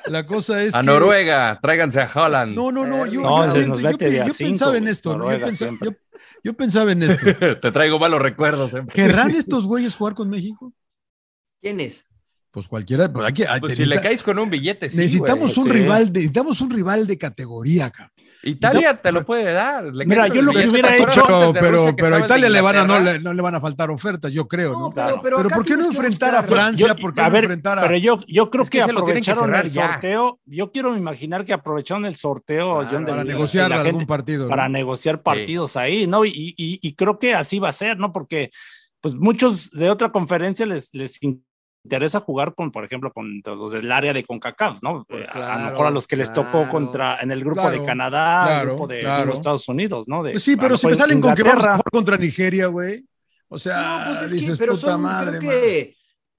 La cosa es. A Noruega, tráiganse a Holland. No, no, no. Yo, no, yo, yo, yo pensaba en esto. ¿no? Yo, pensaba, en esto. Te traigo malos recuerdos. ¿eh? ¿Querrán estos güeyes jugar con México? ¿Quién es? Pues cualquiera. Pues, aquí, pues si le caes con un billete, sí, necesitamos un rival, necesitamos un rival de categoría, acá. Italia te lo puede dar. Mira, yo lo que hubiera hecho. Pero, pero, a Italia le van a, no, le, no le van a faltar ofertas, yo creo. ¿no? Pero, pero, ¿por qué no enfrentar a Francia? ¿Por qué a no enfrentar a.? Pero yo, yo creo que, aprovecharon el sorteo. Yo quiero imaginar que aprovecharon el sorteo. para negociar algún partido. Para negociar partidos ahí, ¿no? Y, y, y, creo que así va a ser, ¿no? Porque pues muchos de otra conferencia les, les interesa jugar con, por ejemplo, con los del área de CONCACAF, ¿no? Eh, a lo mejor a los que les tocó contra, en el grupo de Canadá, el grupo de, los Estados Unidos, ¿no? Pues sí, pero si me salen con que vamos a jugar contra Nigeria, güey. O sea, no, pues dices, pero puta madre, creo que,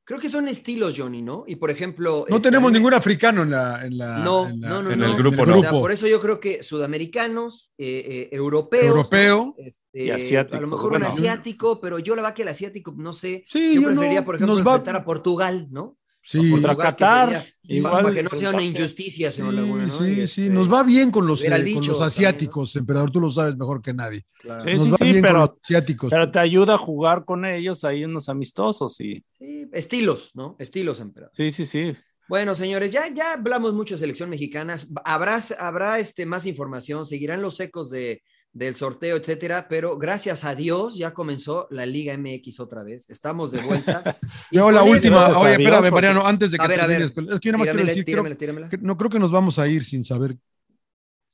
creo que son estilos, Johnny, ¿no? Y por ejemplo. No este, tenemos ningún africano en la. En la no, en no, no, en el grupo, no. por eso yo creo que sudamericanos, eh, eh, europeos. Europeo. Este, y asiático. A lo mejor un asiático, pero yo la verdad que el asiático, no sé. Sí, yo, preferiría, por ejemplo, enfrentar a... a Portugal, ¿no? Sí, Contra Qatar, sería- igual para que no sea una injusticia, señor sí, Laguna. ¿no? sí, sí, este, nos va bien con los, eh, con los también, asiáticos, emperador, tú lo sabes mejor que nadie. claro. Sí, nos sí, va sí, bien con los asiáticos. Pero te ayuda a jugar con ellos ahí unos amistosos y Sí, estilos, ¿no? Estilos, emperador. sí, sí, sí. Bueno, señores, ya, ya hablamos mucho de selección mexicana. Habrá, habrá este, más información, seguirán los ecos de, del sorteo, etcétera, pero gracias a Dios ya comenzó la Liga MX otra vez. Estamos de vuelta. Y Yo la última, oye, espérame, porque- Mariano, antes de que A ver, a ver. es que yo nada más quiero Tíramela, decir, creo- tíramela, tíramela. que no creo que nos vamos a ir sin saber.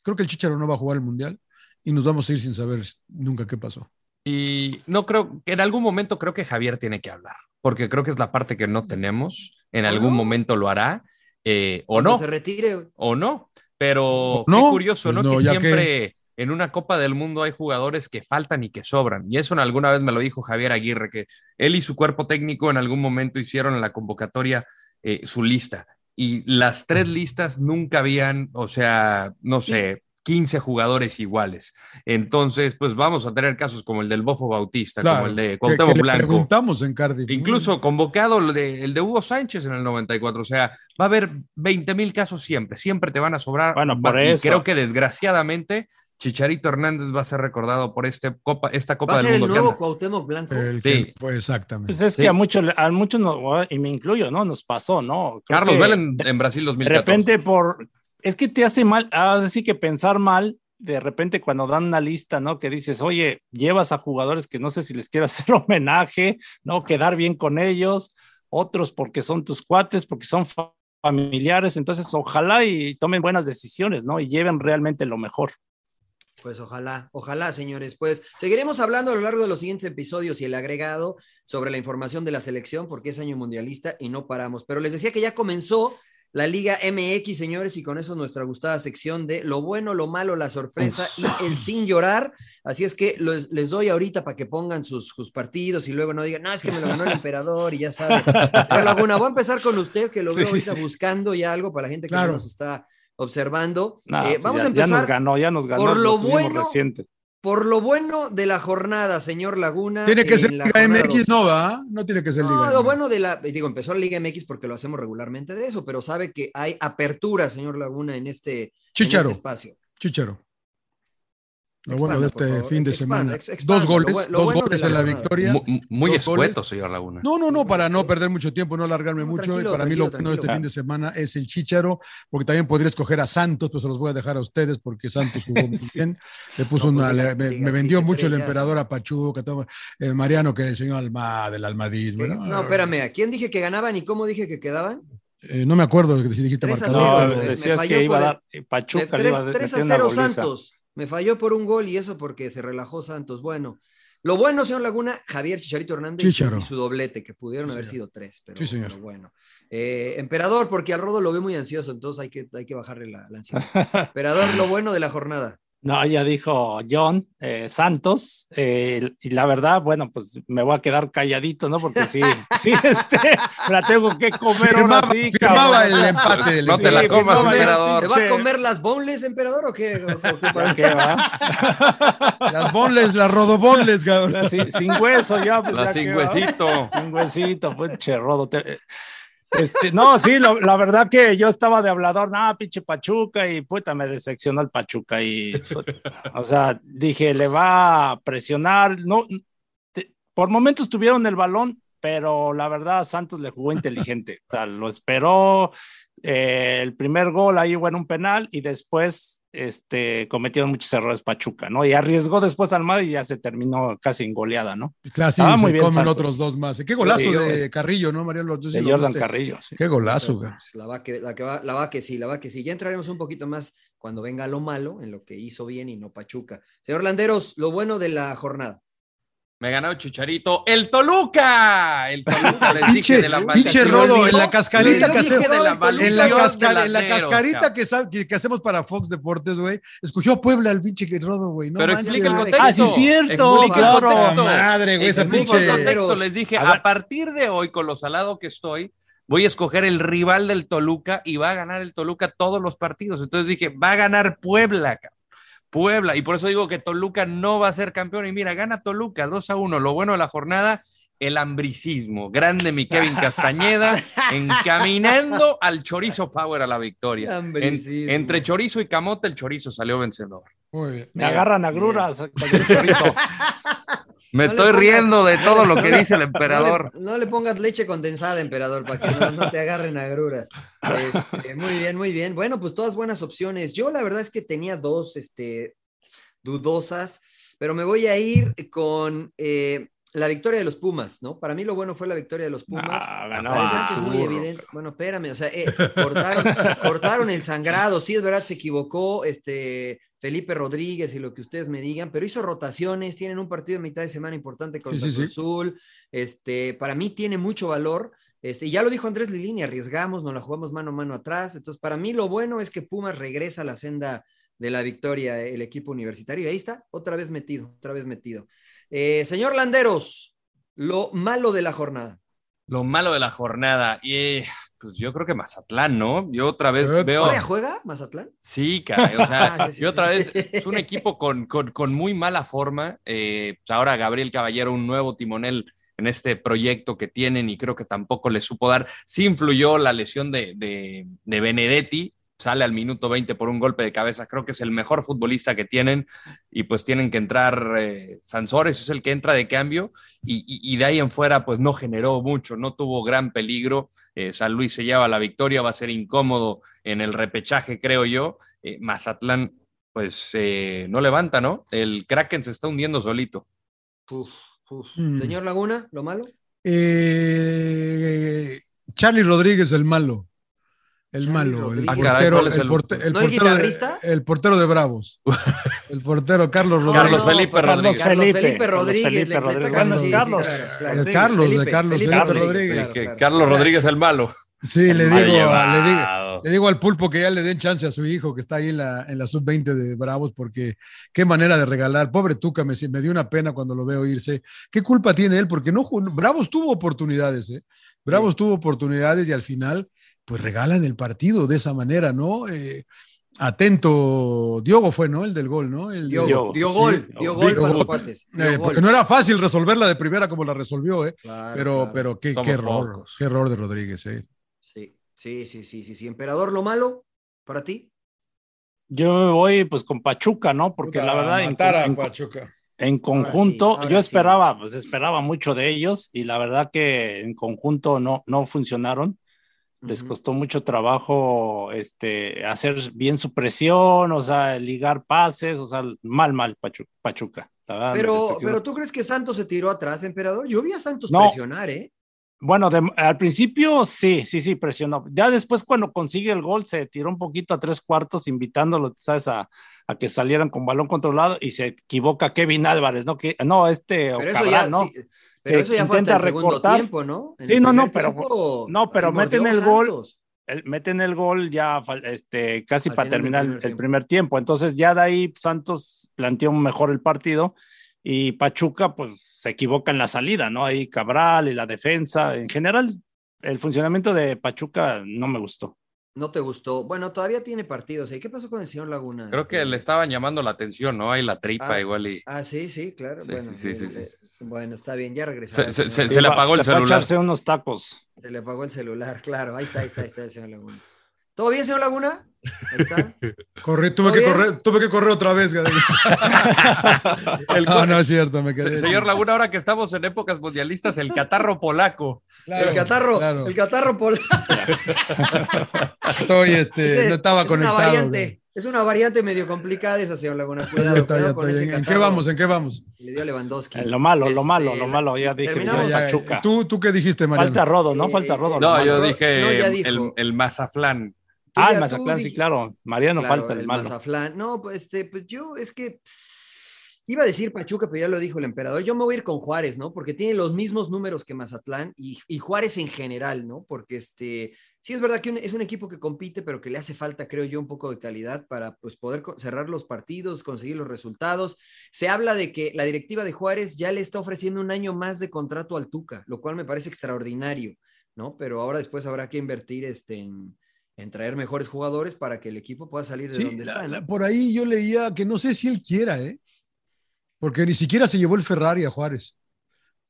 Creo que el Chicharo no va a jugar el Mundial y nos vamos a ir sin saber nunca qué pasó. Y no creo, en algún momento creo que Javier tiene que hablar, porque creo que es la parte que no tenemos. En ¿O algún no? momento lo hará, eh, o Cuando no, se retire. o no. Pero ¿O no? qué curioso, Pues ¿no? no, que siempre en una Copa del Mundo hay jugadores que faltan y que sobran. Y eso alguna vez me lo dijo Javier Aguirre, que él y su cuerpo técnico en algún momento hicieron en la convocatoria eh, su lista. Y las tres listas nunca habían, o sea, no sé, 15 jugadores iguales. Entonces, pues vamos a tener casos como el del Bofo Bautista, como Claro, el de que, Cuauhtémoc que le Blanco. preguntamos en Cardiff. Incluso convocado el de, el de Hugo Sánchez en el 94. O sea, va a haber 20 mil casos siempre. Siempre te van a sobrar. Bueno, por y eso. creo que desgraciadamente Chicharito Hernández va a ser recordado por este copa, esta Copa Va a del ser el Mundo. que nuevo. Cuauhtémoc Blanco. El Sí. que fue exactamente. Pues es Sí. que a muchos, a muchos, no- y me incluyo, ¿no? Nos pasó, ¿no? Creo Carlos Vela en, en Brasil De 2014. repente por, es que te hace mal, así que pensar mal, de repente cuando dan una lista, ¿no? Que dices, oye, llevas a jugadores que no sé si les quiero hacer homenaje, ¿no? Quedar bien con ellos, otros porque son tus cuates, porque son fa- familiares, entonces ojalá y tomen buenas decisiones, ¿no? Y lleven realmente lo mejor. Pues ojalá, ojalá, señores. Pues seguiremos hablando a lo largo de los siguientes episodios y el agregado sobre la información de la selección, porque es año mundialista y no paramos. Pero les decía que ya comenzó la Liga MX, señores, y con eso nuestra gustada sección de lo bueno, lo malo, la sorpresa y el sin llorar. Así es que los- les doy ahorita para que pongan sus, sus partidos y luego no digan, no, es que me lo ganó el emperador y ya saben. Señor Laguna, voy a empezar con usted, que lo veo sí, ahorita sí. buscando ya algo para la gente que Claro. nos está observando. Nah, Eh, pues vamos ya, a empezar ya nos ganó, ya nos ganó. por lo bueno, reciente. por lo bueno de la jornada, señor Laguna. Tiene que en ser la Liga MX, dos. no, ¿va? No tiene que ser Liga No, lo MX. bueno de la, digo, empezó la Liga MX porque lo hacemos regularmente de eso, pero sabe que hay apertura, señor Laguna, en este, en Chicharo, este espacio. Chicharo. Lo bueno de este favor, fin de semana. expanda, dos goles, lo bu- lo dos bueno goles la en la victoria. Muy, muy escueto, goles. señor Laguna. No, no, no, para no perder mucho tiempo, no alargarme No, mucho. y para mí lo bueno de este fin de semana es el Chicharo, porque también podría escoger a Santos, pues se los voy a dejar a ustedes, porque Santos jugó muy Sí. bien. Le puso No, pues una, le- me, diga, me vendió mucho el emperador a Pachuca, todo, eh, Mariano, que el señor Alma del almadismo. Que- No, espérame, ¿a quién dije que ganaban y cómo dije que quedaban? Eh, no me acuerdo de si dijiste Tres a marcador. cero, No, decías que iba a dar eh, Pachuca, le 3, iba a 3 a meter una 0 goliza. Santos. Me falló por un gol y eso porque se relajó Santos. Bueno, lo bueno, señor Laguna, Javier Chicharito Hernández y su- Chicharo. y su doblete, que pudieron Sí, haber sido tres, pero, Sí, señor. pero bueno. Eh, emperador, porque al Rodo lo veo muy ansioso, entonces hay que, hay que bajarle la, la ansiedad. Emperador, lo bueno de la jornada. No, ya dijo John eh, Santos, eh, y la verdad, bueno, pues me voy a quedar calladito, ¿no? Porque sí, sí, este, la tengo que comer Firmaba, ahora sí, firmaba cabrón. el empate. del No te la Sí, comas, emperador. ¿Se va a comer las boneless, emperador, o qué? ¿O- o qué pasa? ¿Qué va? Las bonles, las rodobonles, cabrón. sin, sin hueso ya. Pues La ya sin va. huesito. Sin huesito, pues cherrodo. te- Este, no, sí, la verdad que yo estaba de hablador, no, pinche Pachuca, y puta, me decepcionó el Pachuca. Y, o sea, dije, le va a presionar. No, por momentos tuvieron el balón, pero la verdad, Santos le jugó inteligente. O sea, lo esperó. eh, el primer gol ahí, bueno, un penal, y después este, cometieron muchos errores Pachuca, ¿no? Y arriesgó después Almada y ya se terminó casi en goleada, ¿no? Claro, sí, Estaba muy se bien comen Santos. otros dos más. Qué golazo Sí, de Carrillo, ¿no, Mariano? De Jordan viste. Carrillo. sí. Qué golazo, güey. La va que, la que va, la va que sí, la va que sí. Ya entraremos un poquito más cuando venga lo malo, en lo que hizo bien y no Pachuca. Señor Landeros, lo bueno de la jornada. Me ganó Chicharito. ¡El Toluca! El Toluca, les dije de la pinche. Rodo, en la cascarita que hacemos. la En la, maldición casca- en la cascarita que, sa- que, que hacemos para Fox Deportes, güey, escogió Puebla el pinche que Rodo, güey. No Pero manches, explica el contexto. Ah, sí, cierto, Explica el claro. contexto. Madre, güey, esa pinche- el contexto. Les dije, A a partir de hoy, con lo salado que estoy, voy a escoger el rival del Toluca y va a ganar el Toluca todos los partidos. Entonces dije, va a ganar Puebla, cabrón. Puebla. Y por eso digo que Toluca no va a ser campeón. Y mira, gana Toluca 2 a 1. Lo bueno de la jornada el hambricismo. Grande mi Kevin Castañeda, encaminando al chorizo power a la victoria. En- entre chorizo y camote, el chorizo salió vencedor. Muy bien. Me agarran agruras con el chorizo. Me No estoy pongas- riendo de todo lo que dice el emperador. No le, no le pongas leche condensada, emperador, para que no, no te agarren agruras. Este, muy bien, muy bien. Bueno, pues todas buenas opciones. Yo la verdad es que tenía dos este, dudosas, pero me voy a ir con eh, la victoria de los Pumas, ¿no? Para mí lo bueno fue la victoria de los Pumas. Ah, Para ganaba Santos muy evidente. Bueno, espérame, o sea, eh, cortaron, cortaron el sangrado. Sí, es verdad, se equivocó este Felipe Rodríguez y lo que ustedes me digan, pero hizo rotaciones, tienen un partido de mitad de semana importante contra Sí, sí, Cruz sí. Azul. Este, para mí tiene mucho valor. Este, y ya lo dijo Andrés Lilini, arriesgamos, nos la jugamos mano a mano atrás. Entonces, para mí lo bueno es que Pumas regresa a la senda de la victoria, el equipo universitario. Y ahí está, otra vez metido, otra vez metido. Eh, señor Landeros, lo malo de la jornada. Lo malo de la jornada. Y eh, pues yo creo que Mazatlán, ¿no? Yo otra vez veo. ¿Todavía juega Mazatlán? Sí, caray, o sea, Ah, sí, sí, y otra vez es un equipo con, con- con muy mala forma. Eh, pues ahora Gabriel Caballero, un nuevo timonel en este proyecto que tienen y creo que tampoco le supo dar. Sí influyó la lesión de, de- de Benedetti, sale al minuto 20 por un golpe de cabeza. Creo que es el mejor futbolista que tienen y pues tienen que entrar. Eh, Sansores es el que entra de cambio y, y- y de ahí en fuera pues no generó mucho, no tuvo gran peligro. Eh, San Luis se lleva la victoria, va a ser incómodo en el repechaje, creo yo. Eh, Mazatlán, pues eh, no levanta, ¿no? El Kraken se está hundiendo solito. Uf, uf. Mm. Señor Laguna, lo malo. Eh, Charlie Rodríguez, el malo. El malo, el. Ah, portero, ¿cuál es el el- porte- el ¿No el portero de, guitarrista? el portero de Bravos. El portero Carlos No, Rodríguez. Carlos Felipe Rodríguez. Carlos Felipe, Rodríguez. Carlos. Carlos, de Carlos Felipe Rodríguez. claro. Carlos Rodríguez el malo. Sí, le digo, le, digo, le digo al pulpo que ya le den chance a su hijo que está ahí en la, en la sub-20 de Bravos, porque qué manera de regalar. Pobre Tuca, me, me dio una pena cuando lo veo irse. ¿Qué culpa tiene él? Porque no jugó- Bravos tuvo oportunidades, ¿eh? Bravos tuvo oportunidades y al final, pues regalan el partido de esa manera, ¿no? Eh, atento, Diogo fue, ¿no? El del gol, ¿no? El Dio, Diogo. dio Sí. gol, dio gol para Eh, gol. porque no era fácil resolverla de primera como la resolvió, ¿eh? Claro, Pero, claro. pero qué, qué error, pocos. qué error de Rodríguez, ¿eh? Sí, sí, sí, sí, sí, sí. Emperador, lo malo para ti. Yo me voy pues con Pachuca, ¿no? Porque Puta, la verdad, en, a Pachuca. en conjunto, ahora yo sí. esperaba, pues esperaba mucho de ellos y la verdad que en conjunto no, no funcionaron. Les costó mucho trabajo este, hacer bien su presión, o sea, ligar pases, o sea, mal, mal Pachu- Pachuca. verdad, Pero, pero tú crees que Santos se tiró atrás, emperador? Yo vi a Santos No. presionar, ¿eh? Bueno, de- al principio sí, sí, sí, presionó. Ya después cuando consigue el gol se tiró un poquito a tres cuartos invitándolo, ¿sabes? A, a que salieran con balón controlado y se equivoca Kevin Álvarez, ¿no? Que, no, este, o Pero Cabral, ya, ¿no? Pero Que eso ya fue hasta intenta el segundo recortar. tiempo, ¿no? En Sí, no, no, pero- tiempo, no, pero meten el gol. Santos. el- meten el gol ya este, casi Al para terminar primer el tiempo. primer tiempo. Entonces ya de ahí Santos planteó mejor el partido y Pachuca pues se equivoca en la salida, ¿no? Ahí Cabral y la defensa. En general, el funcionamiento de Pachuca no me gustó. No te gustó. Bueno, todavía tiene partidos. ¿eh? ¿Qué pasó con el señor Laguna? Creo que le estaban llamando la atención, ¿no? Ahí la tripa Ah, igual y Ah, sí, sí, claro. Sí, bueno, sí, sí, eh, sí, eh, bueno, está bien, ya se, regresará. se- se- se le apagó el Se celular. echarse unos tacos. Se le apagó el celular, claro. Ahí está, ahí está, ahí está el señor Laguna. ¿Todo bien, señor Laguna? Ahí está. Corrí, tuve ¿Todo que bien? correr, tuve que correr otra vez. Gadel. El- no, no es cierto, me quedé. Se- señor Laguna, ahora que estamos en épocas mundialistas, el catarro polaco. Claro, el catarro, claro. el catarro polaco. Estoy, este, Ese- no estaba es conectado. Una variante, es una variante medio complicada esa, señor Laguna. Cuidado, está, cuidado está, con ese ¿En qué vamos? ¿En qué vamos? Le dio Lewandowski. Lo malo, lo malo, Este, lo malo, ya dije. ya, Ya, ya. Pachuca. ¿Tú, ¿Tú qué dijiste, Mariano? Falta Rodo, ¿no? Falta Rodo. No, malo. yo dije no, el, el Mazaflán. Ah, el Mazatlán, sí, claro. Mariano Claro, falta el, el malo. No, pues, este, pues yo es que iba a decir Pachuca, pero ya lo dijo el emperador. Yo me voy a ir con Juárez, ¿no? Porque tiene los mismos números que Mazatlán y, y Juárez en general, ¿no? Porque este, sí es verdad que un- es un equipo que compite, pero que le hace falta, creo yo, un poco de calidad para pues, poder cerrar los partidos, conseguir los resultados. Se habla de que la directiva de Juárez ya le está ofreciendo un año más de contrato al Tuca, lo cual me parece extraordinario, ¿no? Pero ahora después habrá que invertir este, en, en traer mejores jugadores para que el equipo pueda salir de Sí, donde la- está. por ahí yo leía que no sé si él quiera, ¿eh? Porque ni siquiera se llevó el Ferrari a Juárez.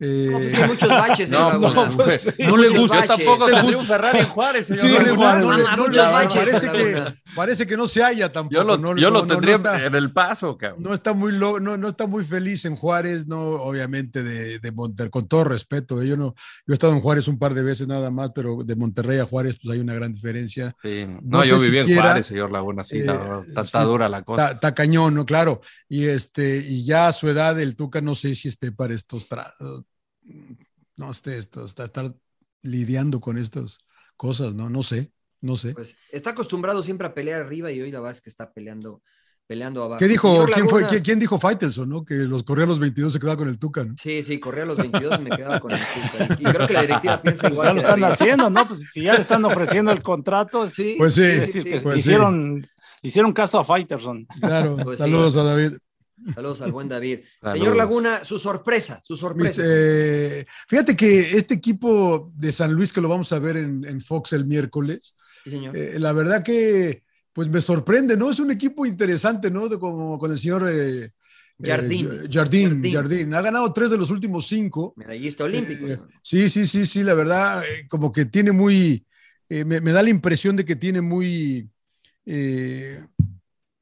Eh, No, pues hay muchos baches, No, señor pues, Laguna. pues, no le gusta. Yo tampoco Te tendría un Ferrari en Juárez, señor. Sí, no le gusta, no le- Mamá, no le- muchos baches, parece, que, parece que no se halla tampoco. Yo lo, no, yo no, lo no, tendría está, en el paso, cabrón. no está muy lo- no, no está muy feliz en Juárez, no, obviamente de, de Monterrey, con todo respeto. eh, Yo no, yo he estado en Juárez un par de veces nada más, pero de Monterrey a Juárez, pues hay una gran diferencia. Sí. No, No yo viví en Juárez, señor Laguna, sí, eh, está, está sí, dura la cosa. Está, cañón, ¿no? Claro. Y este, y ya a su edad, el Tuca no sé si esté para estos no esté esto, está estar lidiando con estas cosas, ¿no? No sé, no sé. Pues está acostumbrado siempre a pelear arriba y hoy la verdad es que está peleando, peleando abajo. ¿Qué dijo? ¿Quién fue? ¿Quién, quién dijo Faitelson, no? Que los corría a los 22 se quedaba con el Tuca, ¿no? Sí, sí, corría a los 22 y me quedaba con el Tuca. Y creo que la directiva piensa Pues igual. ya lo están David. haciendo, ¿no? Pues si ya le están ofreciendo el contrato, Sí, Pues sí, decir, que pues sí. hicieron, hicieron caso a Fighterson. Claro. Pues sí. Saludos a David. Saludos al buen David. Saludos. Señor Laguna, su sorpresa, su sorpresa. Eh, fíjate que este equipo de San Luis, que lo vamos a ver en, en Fox el miércoles, Sí, señor. eh, la verdad que pues me sorprende, ¿no? Es un equipo interesante, ¿no? De, como con el señor eh, Jardín. eh, Jardín, Jardín. Jardín. Ha ganado tres de los últimos cinco. Medallista olímpico. Eh, sí, sí, sí, sí, la verdad, eh, como que tiene muy, eh, me, me da la impresión de que tiene muy eh,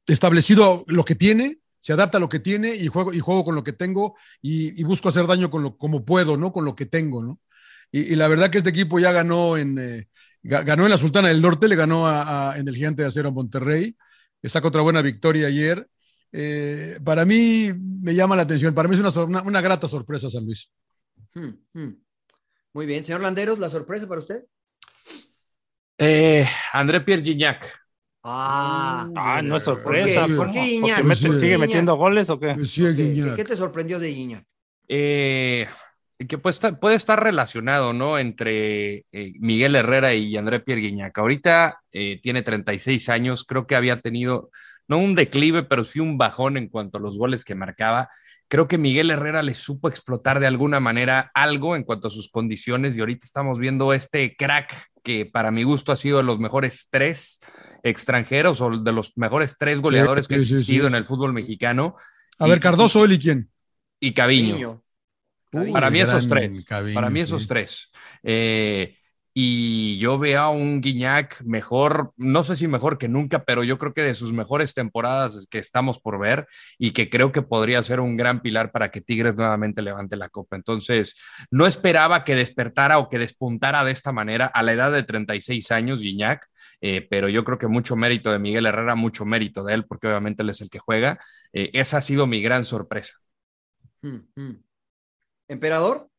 establecido lo que tiene, se adapta a lo que tiene y juego, y juego con lo que tengo y, y busco hacer daño con lo, como puedo, ¿no? Con lo que tengo, ¿no? Y, y la verdad que este equipo ya ganó en, eh, ga- ganó en la Sultana del Norte, le ganó a- a- en el Gigante de Acero a Monterrey, le sacó otra buena victoria ayer. Eh, para mí me llama la atención, para mí es una, una grata sorpresa San Luis. Hmm, hmm. Muy bien, señor Landeros, la sorpresa para usted. Eh, André Pierre Gignac. Ah, Ah, no es ¿Por sorpresa. ¿Por qué Iñak? ¿Porque mete- Sí. ¿Sigue Iñak. metiendo goles o qué? ¿qué, qué te sorprendió de Iñak? Eh, que puede estar, puede estar relacionado, ¿no? Entre eh, Miguel Herrera y André Pierre Guignac. Ahorita eh, tiene 36 años, creo que había tenido, no un declive, pero sí un bajón en cuanto a los goles que marcaba. Creo que Miguel Herrera le supo explotar de alguna manera algo en cuanto a sus condiciones y ahorita estamos viendo este crack que para mi gusto ha sido de los mejores tres extranjeros o de los mejores tres goleadores que sí, sí, existido sí. en el fútbol mexicano. A ver, Cardoso, él y quién. Y Caviño. Para mí esos tres. Caviño, Para mí sí. esos tres. Y yo veo a un Guiñac mejor, no sé si mejor que nunca, pero yo creo que de sus mejores temporadas que estamos por ver y que creo que podría ser un gran pilar para que Tigres nuevamente levante la copa. Entonces, no esperaba que despertara o que despuntara de esta manera a la edad de 36 años, Guiñac, eh, pero yo creo que mucho mérito de Miguel Herrera, mucho mérito de él, porque obviamente él es el que juega. Eh, esa ha sido mi gran sorpresa. Hmm, hmm. ¿Emperador?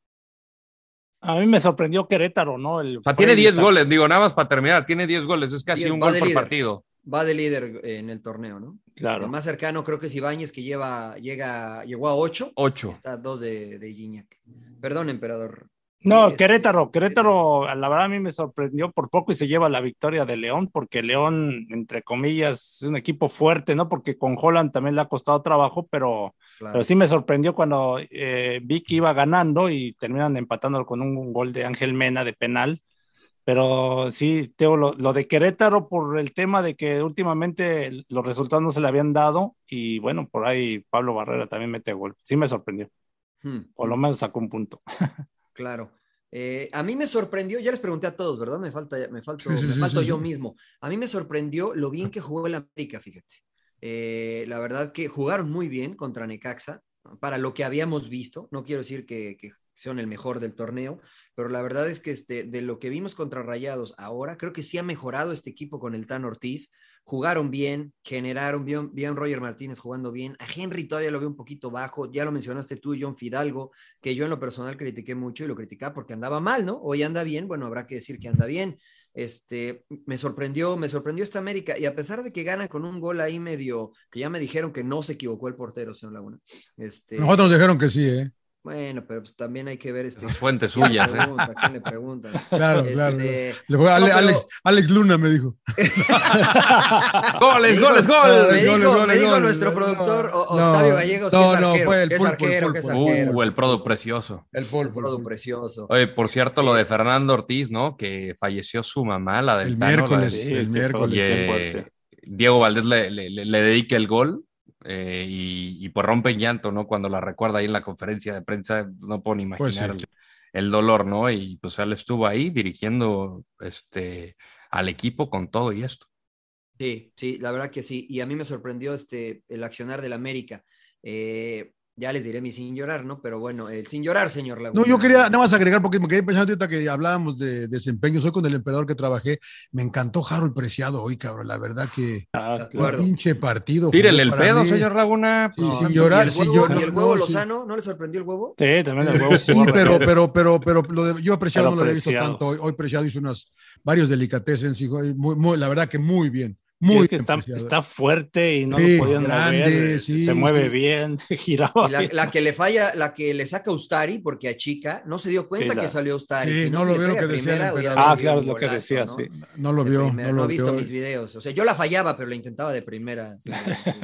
A mí me sorprendió Querétaro, ¿no? El O sea, tiene fue 10 el- goles, digo, nada más para terminar, tiene 10 goles, es casi Diez, un gol por líder. partido. Va de líder en el torneo, ¿no? Claro. El más cercano creo que es Ibáñez, que lleva, llega, llegó a 8. 8. Está a 2 de, de Gignac. Perdón, emperador. No, Sí, Querétaro, este, Querétaro, la verdad a mí me sorprendió por poco y se lleva la victoria de León, porque León, entre comillas, es un equipo fuerte, ¿no? Porque con Holland también le ha costado trabajo, pero, Claro. pero sí me sorprendió cuando eh, vi que iba ganando y terminan empatando con un gol de Ángel Mena de penal. Pero sí, Teo, lo, lo de Querétaro por el tema de que últimamente los resultados no se le habían dado y bueno, por ahí Pablo Barrera también mete gol. Sí me sorprendió, Hmm, por lo menos sacó un punto. Claro. Eh, a mí me sorprendió, ya les pregunté a todos, ¿verdad? Me falta, me falto, Sí, sí, me sí, falto yo mismo. A mí me sorprendió lo bien que jugó el América, fíjate. Eh, la verdad que jugaron muy bien contra Necaxa, para lo que habíamos visto. No quiero decir que, que sean el mejor del torneo, pero la verdad es que este, de lo que vimos contra Rayados ahora, creo que sí ha mejorado este equipo con el Tan Ortiz. Jugaron bien, generaron bien, bien Roger Martínez jugando bien. A Henry todavía lo veo un poquito bajo. Ya lo mencionaste tú, John Fidalgo, que yo en lo personal critiqué mucho y lo criticaba porque andaba mal, ¿no? Hoy anda bien, bueno, habrá que decir que anda bien. Este, me sorprendió, me sorprendió esta América y a pesar de que gana con un gol ahí medio, que ya me dijeron que no se equivocó el portero, señor Laguna. Este, Nosotros nos dijeron que sí, ¿eh? Bueno, pero pues también hay que ver este. Esas fuentes ¿quién le suyas, ¿eh? pregunta? ¿Quién le pregunta? Claro, Este, claro. Le fue Ale- no, pero- Alex, Alex Luna me dijo. ¡Goles, goles, goles! Me dijo, Goles, goles, me dijo goles. nuestro productor No, Octavio Gallegos no, que es no, arquero, fue el que es pulpo, el arquero, que es pulpo. arquero. Uh, el Prodo precioso. El Paul, Todo Paul. precioso. Oye, por cierto, lo de Fernando Ortiz, ¿no? Que falleció su mamá, la del El Tano, miércoles, de- el miércoles. y, eh. Diego Valdés le, le, le- le dedica el gol. Eh, y, y, pues rompe en llanto, ¿no? Cuando la recuerda ahí en la conferencia de prensa, no puedo ni Pues imaginar sí. el, el dolor, ¿no? Y pues él estuvo ahí dirigiendo este, al equipo con todo y esto. Sí, sí, la verdad que sí. Y a mí me sorprendió este, el accionar del América. Eh, ya les diré mi sin llorar, ¿no? Pero bueno, el sin llorar, señor Laguna. No, yo quería nada más agregar, porque me quedé pensando ahorita que hablábamos de desempeño, soy con el emperador que trabajé, me encantó Harold Preciado hoy, cabrón, la verdad que Ah, un acuerdo. pinche partido. Tírele el pedo, mí. señor Laguna. Sí, pues, sin ¿Y llorar, el sin huevo, llorar. ¿Y el huevo no, sí. Lozano? ¿No le sorprendió el huevo? Sí, también el huevo. Sí, pero, pero, pero, pero, lo de- yo apreciado Pero no lo he visto Preciado. tanto. Hoy, hoy Preciado hizo unas varios delicatessen, sí, muy, muy- la verdad que muy bien. Muy y es que bien está, está fuerte y no Sí, lo podían grande, mover. sí, se mueve sí. bien, giraba. La, bien. la que le falla, la que le saca Ustari, porque a Chica no se dio cuenta Sí, la- que salió Ustari. Sí, Si no lo veo lo que decía primera. Ah, claro, es lo que decía, ¿no? sí. No lo vio, primera. no lo he visto vio. mis videos. O sea, yo la fallaba, pero la intentaba de primera.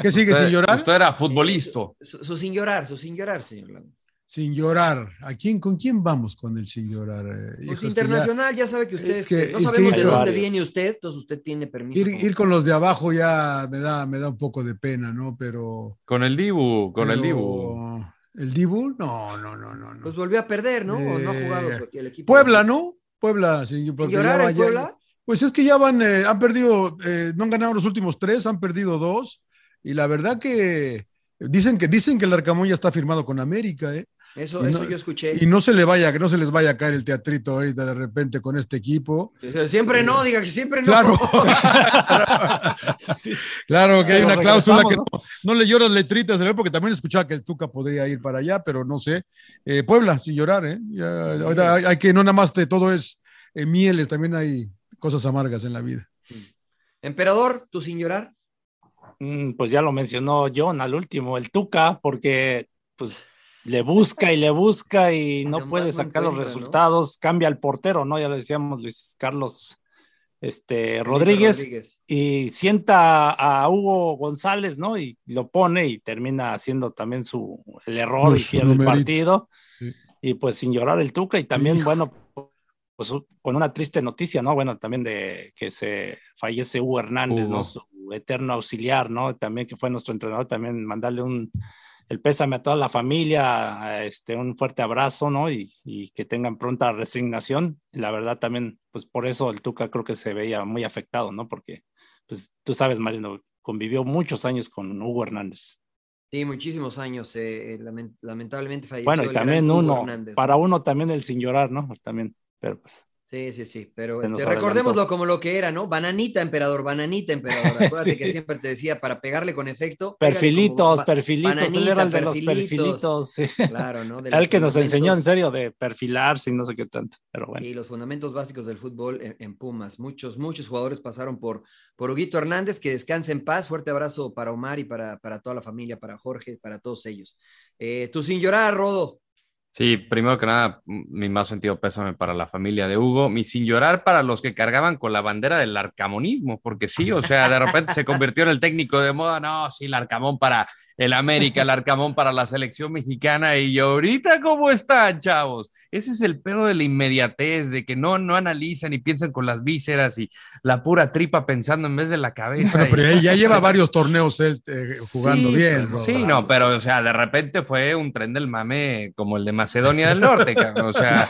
¿Qué sigue usted, sin llorar? usted era futbolista. Su, su sin llorar, su sin llorar, señor Laguna. Sin llorar. ¿A quién, ¿Con quién vamos con el sin llorar? Eh, Pues ya- internacional, ya, sabe que usted Es que- no es sabemos que- de dónde varios. viene usted, entonces usted tiene permiso. Ir, con los de abajo ya me da, me da un poco de pena, ¿no? Pero. Con el Dibu, con el Dibu. ¿El Dibu? No, no, no, no. no. Pues volvió a perder, ¿no? ¿O no ha jugado Eh, el equipo. Puebla, ¿no? Puebla, sí. ¿Sin Porque llorar ya ya- Puebla? Pues es que ya van, eh, han perdido, eh, no han ganado los últimos tres, han perdido dos. Y la verdad que dicen que dicen que el Arcamón ya está firmado con América, ¿eh? Eso, eso yo escuché. Y no se le vaya, que no se les vaya a caer el teatrito ahorita de repente con este equipo. Siempre no, diga que siempre no. Claro. Claro que hay una cláusula que no, no le lloras letritas, ¿eh? porque también escuchaba que el Tuca podría ir para allá, pero no sé. Eh, Puebla, sin llorar, ¿eh? Ya, ahora hay, hay que, no nada más de todo es eh, mieles, también hay cosas amargas en la vida. Emperador, tú sin llorar. Mm, Pues ya lo mencionó John al último, el Tuca, porque pues le busca y le busca y no puede sacar los resultados, cambia al portero, ¿no? Ya lo decíamos, Luis Carlos este, Rodríguez, y sienta a Hugo González, ¿no? Y lo pone y termina haciendo también su el error y pierde el partido. Sí. Y pues sin llorar el Tuca y también, Hijo. bueno, pues con una triste noticia, ¿no? Bueno, también de que se fallece Hugo Hernández, Hugo. ¿no? Su eterno auxiliar, ¿no? También que fue nuestro entrenador, también mandarle un el pésame a toda la familia, este, un fuerte abrazo, ¿no? Y, y que tengan pronta resignación. La verdad también, pues por eso el Tuca creo que se veía muy afectado, ¿no? Porque, pues tú sabes, Marino, convivió muchos años con Hugo Hernández. Sí, muchísimos años. eh, eh, lamen- lamentablemente falleció. Bueno, y el también Hugo uno, Hernández, para ¿no? uno también el sin llorar, ¿no? También, pero pues. Sí, sí, sí. Pero este, recordémoslo como lo que era, ¿no? Bananita, emperador, bananita, emperador. Acuérdate Sí. que siempre te decía para pegarle con efecto. como Perfilitos, perfilitos, él bananita, era el de los perfilitos. sí. Claro, ¿no? De el que nos enseñó en serio de perfilarse y no sé qué tanto, pero bueno. Sí, los fundamentos básicos del fútbol en, en Pumas. Muchos, muchos jugadores pasaron por, por Huguito Hernández, que descanse en paz. Fuerte abrazo para Omar y para, para toda la familia, para Jorge, para todos ellos. Eh, tú sin llorar, Rodo. Sí, primero que nada, mi más sentido pésame para la familia de Hugo, mi sin llorar para los que cargaban con la bandera del arcamonismo, porque sí, o sea, de repente se convirtió en el técnico de moda, no, sí, el arcamón para el América, el arcamón para la selección mexicana, y ahorita, ¿cómo están, chavos? Ese es el pedo de la inmediatez, de que no, no analizan y piensan con las vísceras y la pura tripa pensando en vez de la cabeza. Bueno, pero y- él ya lleva varios torneos él eh, jugando Sí, bien. pues, Rodo. Sí, no, pero, o sea, de repente fue un tren del mame como el de Macedonia del Norte, cabrón. O sea,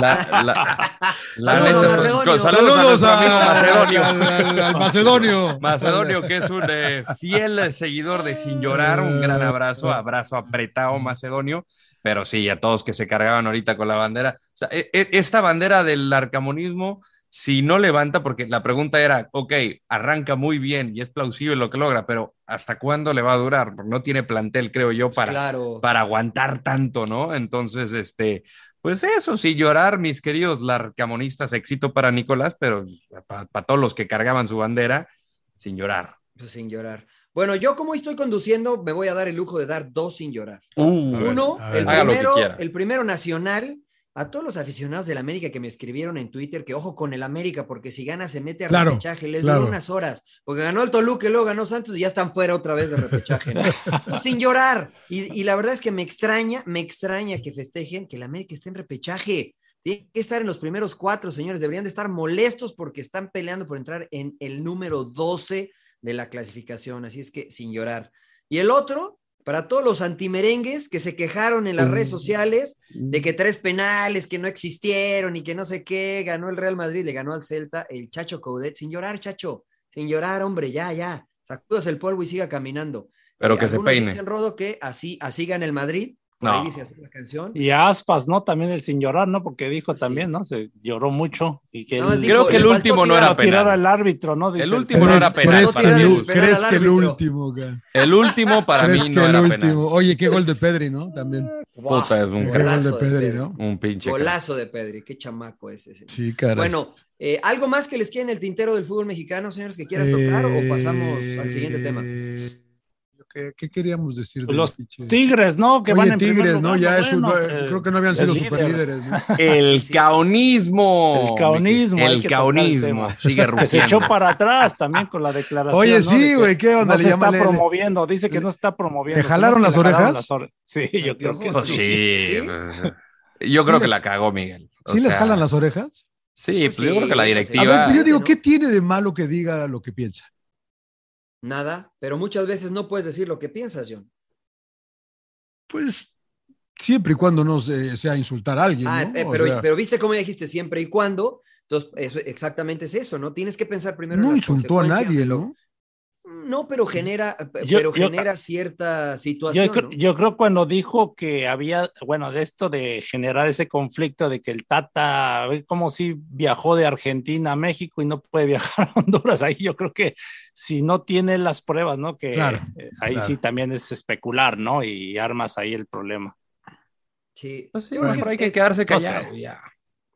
la, la- la Saludos, Saludos a Macedonio. al, al- al Macedonio. Macedonio, que es un eh, fiel seguidor de Sin Llorar, un gran abrazo, abrazo apretado, Macedonio. Pero sí, a todos que se cargaban ahorita con la bandera. O sea, e- e- esta bandera del arcamonismo, si no levanta, porque la pregunta era, ok, arranca muy bien y es plausible lo que logra, pero ¿hasta cuándo le va a durar? Porque no tiene plantel, creo yo, para, Claro. para aguantar tanto, ¿no? Entonces, este, pues eso, sí, llorar, mis queridos larcamonistas, éxito para Nicolás, pero para todos los que cargaban su bandera, sin llorar. Pues sin llorar. Bueno, yo como estoy conduciendo, me voy a dar el lujo de dar dos sin llorar. Uh, Uno, a ver. el primero, el primero nacional, a todos los aficionados del América que me escribieron en Twitter, que ojo con el América, porque si gana se mete a Claro, repechaje, les claro. duró unas horas, porque ganó el Toluca y luego ganó Santos y ya están fuera otra vez de repechaje, sin llorar. Y, y la verdad es que me extraña, me extraña que festejen que el América esté en repechaje. Tiene que estar en los primeros cuatro, señores. Deberían de estar molestos porque están peleando por entrar en el número 12 de la clasificación. Así es que sin llorar. Y el otro, para todos los antimerengues que se quejaron en las redes sociales de que tres penales que no existieron y que no sé qué, ganó el Real Madrid, le ganó al Celta, el Chacho Coudet, sin llorar, Chacho, sin llorar, hombre, ya, ya, sacudas el polvo y siga caminando. Pero que se peine. dicen, Rodo, que así, así gana el Madrid, por No. ahí dice así la canción. Y Aspas, ¿no? También el sin llorar, ¿no? Porque dijo también, ¿no? Se lloró mucho. Y que Creo que el último no era penal. el árbitro, ¿no? Dice El último no ¿Crees, era penal crees para que mí. crees al que el árbitro. último, ca- El último para ¿Crees mí que no el era último? penal. Oye, qué gol de Pedri, ¿no? También. Puta, es un gol de Golazo de Pedri. ¿no? Un pinche. Golazo de Pedri, qué chamaco es ese. Sí, caray. Bueno, eh, ¿algo más que les quede en el tintero del fútbol mexicano, señores, que quieran tocar o pasamos al siguiente tema? ¿Qué, qué queríamos decir? Pues del los pinche- Tigres, ¿no? Que Oye, van en Tigres, ¿no? Ya eso, bueno, no, eh, creo que no habían el sido líder. superlíderes, ¿no? El caonismo. El caonismo, El caonismo. Sigue Que se echó rugiendo. para atrás también con la declaración. Oye, ¿no? sí, De que güey, ¿qué onda? No Le se llama- está le- promoviendo, dice que le- no está promoviendo. ¿le jalaron ¿Cómo es que las orejas? las ore- Sí, yo creo que sí. Sí. Pues, Yo creo ¿Sí que la cagó Miguel. ¿Sí les jalan las orejas? Sí, pues Sí, yo creo que la pues, A directiva. ver, pero yo digo. ¿qué tiene de malo que diga lo que piensa? Nada, pero muchas veces no puedes decir lo que piensas, John. Pues siempre y cuando no se- sea insultar a alguien, Ah, ¿no? eh, pero, sea, pero viste cómo dijiste siempre y cuando. Entonces, eso, exactamente es eso, ¿no? Tienes que pensar primero en no las insultó a nadie, ¿no? No, pero genera, Yo- pero yo- genera cierta situación. Yo, creo- ¿no? yo creo cuando dijo que había, bueno, de esto de generar ese conflicto de que el Tata, como si viajó de Argentina a México y no puede viajar a Honduras, ahí yo creo que si no tiene las pruebas, ¿no? Que Claro, eh, ahí claro. sí también es especular, ¿no? Y armas ahí el problema. Sí. Pues sí, Yo creo mejor que hay que quedarse callado. ya.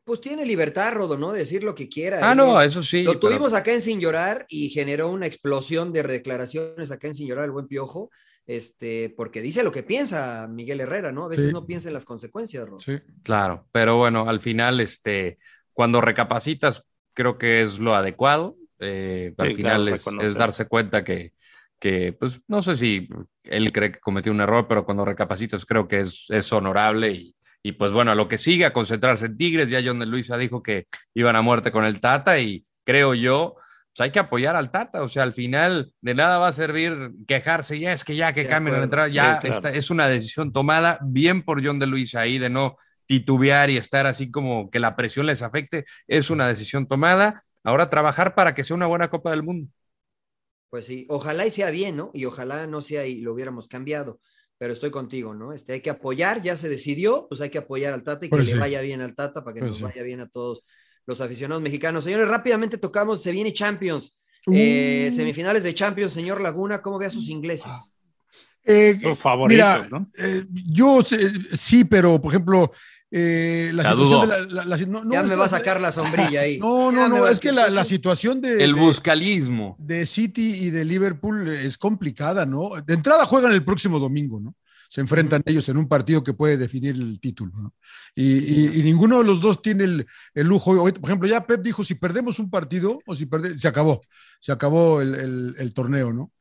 Pues tiene libertad, Rodo, ¿no? De decir lo que quiera. Ah, no, es- eso sí. Lo pero- tuvimos acá en Sin Llorar y generó una explosión de declaraciones acá en Sin Llorar el buen Piojo, este, porque dice lo que piensa Miguel Herrera, ¿no? A veces Sí. no piensa en las consecuencias, Rodo. Sí. Claro, pero bueno, al final, este, cuando recapacitas, creo que es lo adecuado. Eh, al Sí, final claro, es, reconocer. es darse cuenta que, que, pues, no sé si él cree que cometió un error, pero cuando recapacitas creo que es, es honorable y, y, pues bueno, a lo que sigue, a concentrarse en Tigres, ya John de Luisa dijo que iban a muerte con el Tata y creo yo, pues hay que apoyar al Tata, o sea, al final de nada va a servir quejarse, ya es que ya que cambien la entrada, ya Sí, claro. está- es una decisión tomada bien por John de Luisa ahí de no titubear y estar así como que la presión les afecte, es una decisión tomada. Ahora trabajar para que sea una buena Copa del Mundo. Pues sí, ojalá y sea bien, ¿no? Y ojalá no sea y lo hubiéramos cambiado. Pero estoy contigo, ¿no? Este, hay que apoyar, ya se decidió, pues hay que apoyar al Tata y que Pues le sí. vaya bien al Tata para que Pues nos sí. vaya bien a todos los aficionados mexicanos. Señores, rápidamente tocamos, se viene Champions. Eh, Uh. semifinales de Champions, señor Laguna, ¿cómo ve a sus ingleses? Eh, favoritos, mira, ¿no? eh, yo eh, sí, pero por ejemplo, eh, la La situación de la, la- la- no, no, ya me va a sacar la sombrilla ahí. No, no, no, es que la, la situación de, El de- buscalismo. de City y de Liverpool es complicada, ¿no? De entrada juegan el próximo domingo, ¿no? Se enfrentan ellos en un partido que puede definir el título, ¿no? Y, y- y ninguno de los dos tiene el, el lujo. Por ejemplo, ya Pep dijo, si perdemos un partido, o si perde, se acabó, se acabó el, el- el torneo, ¿no?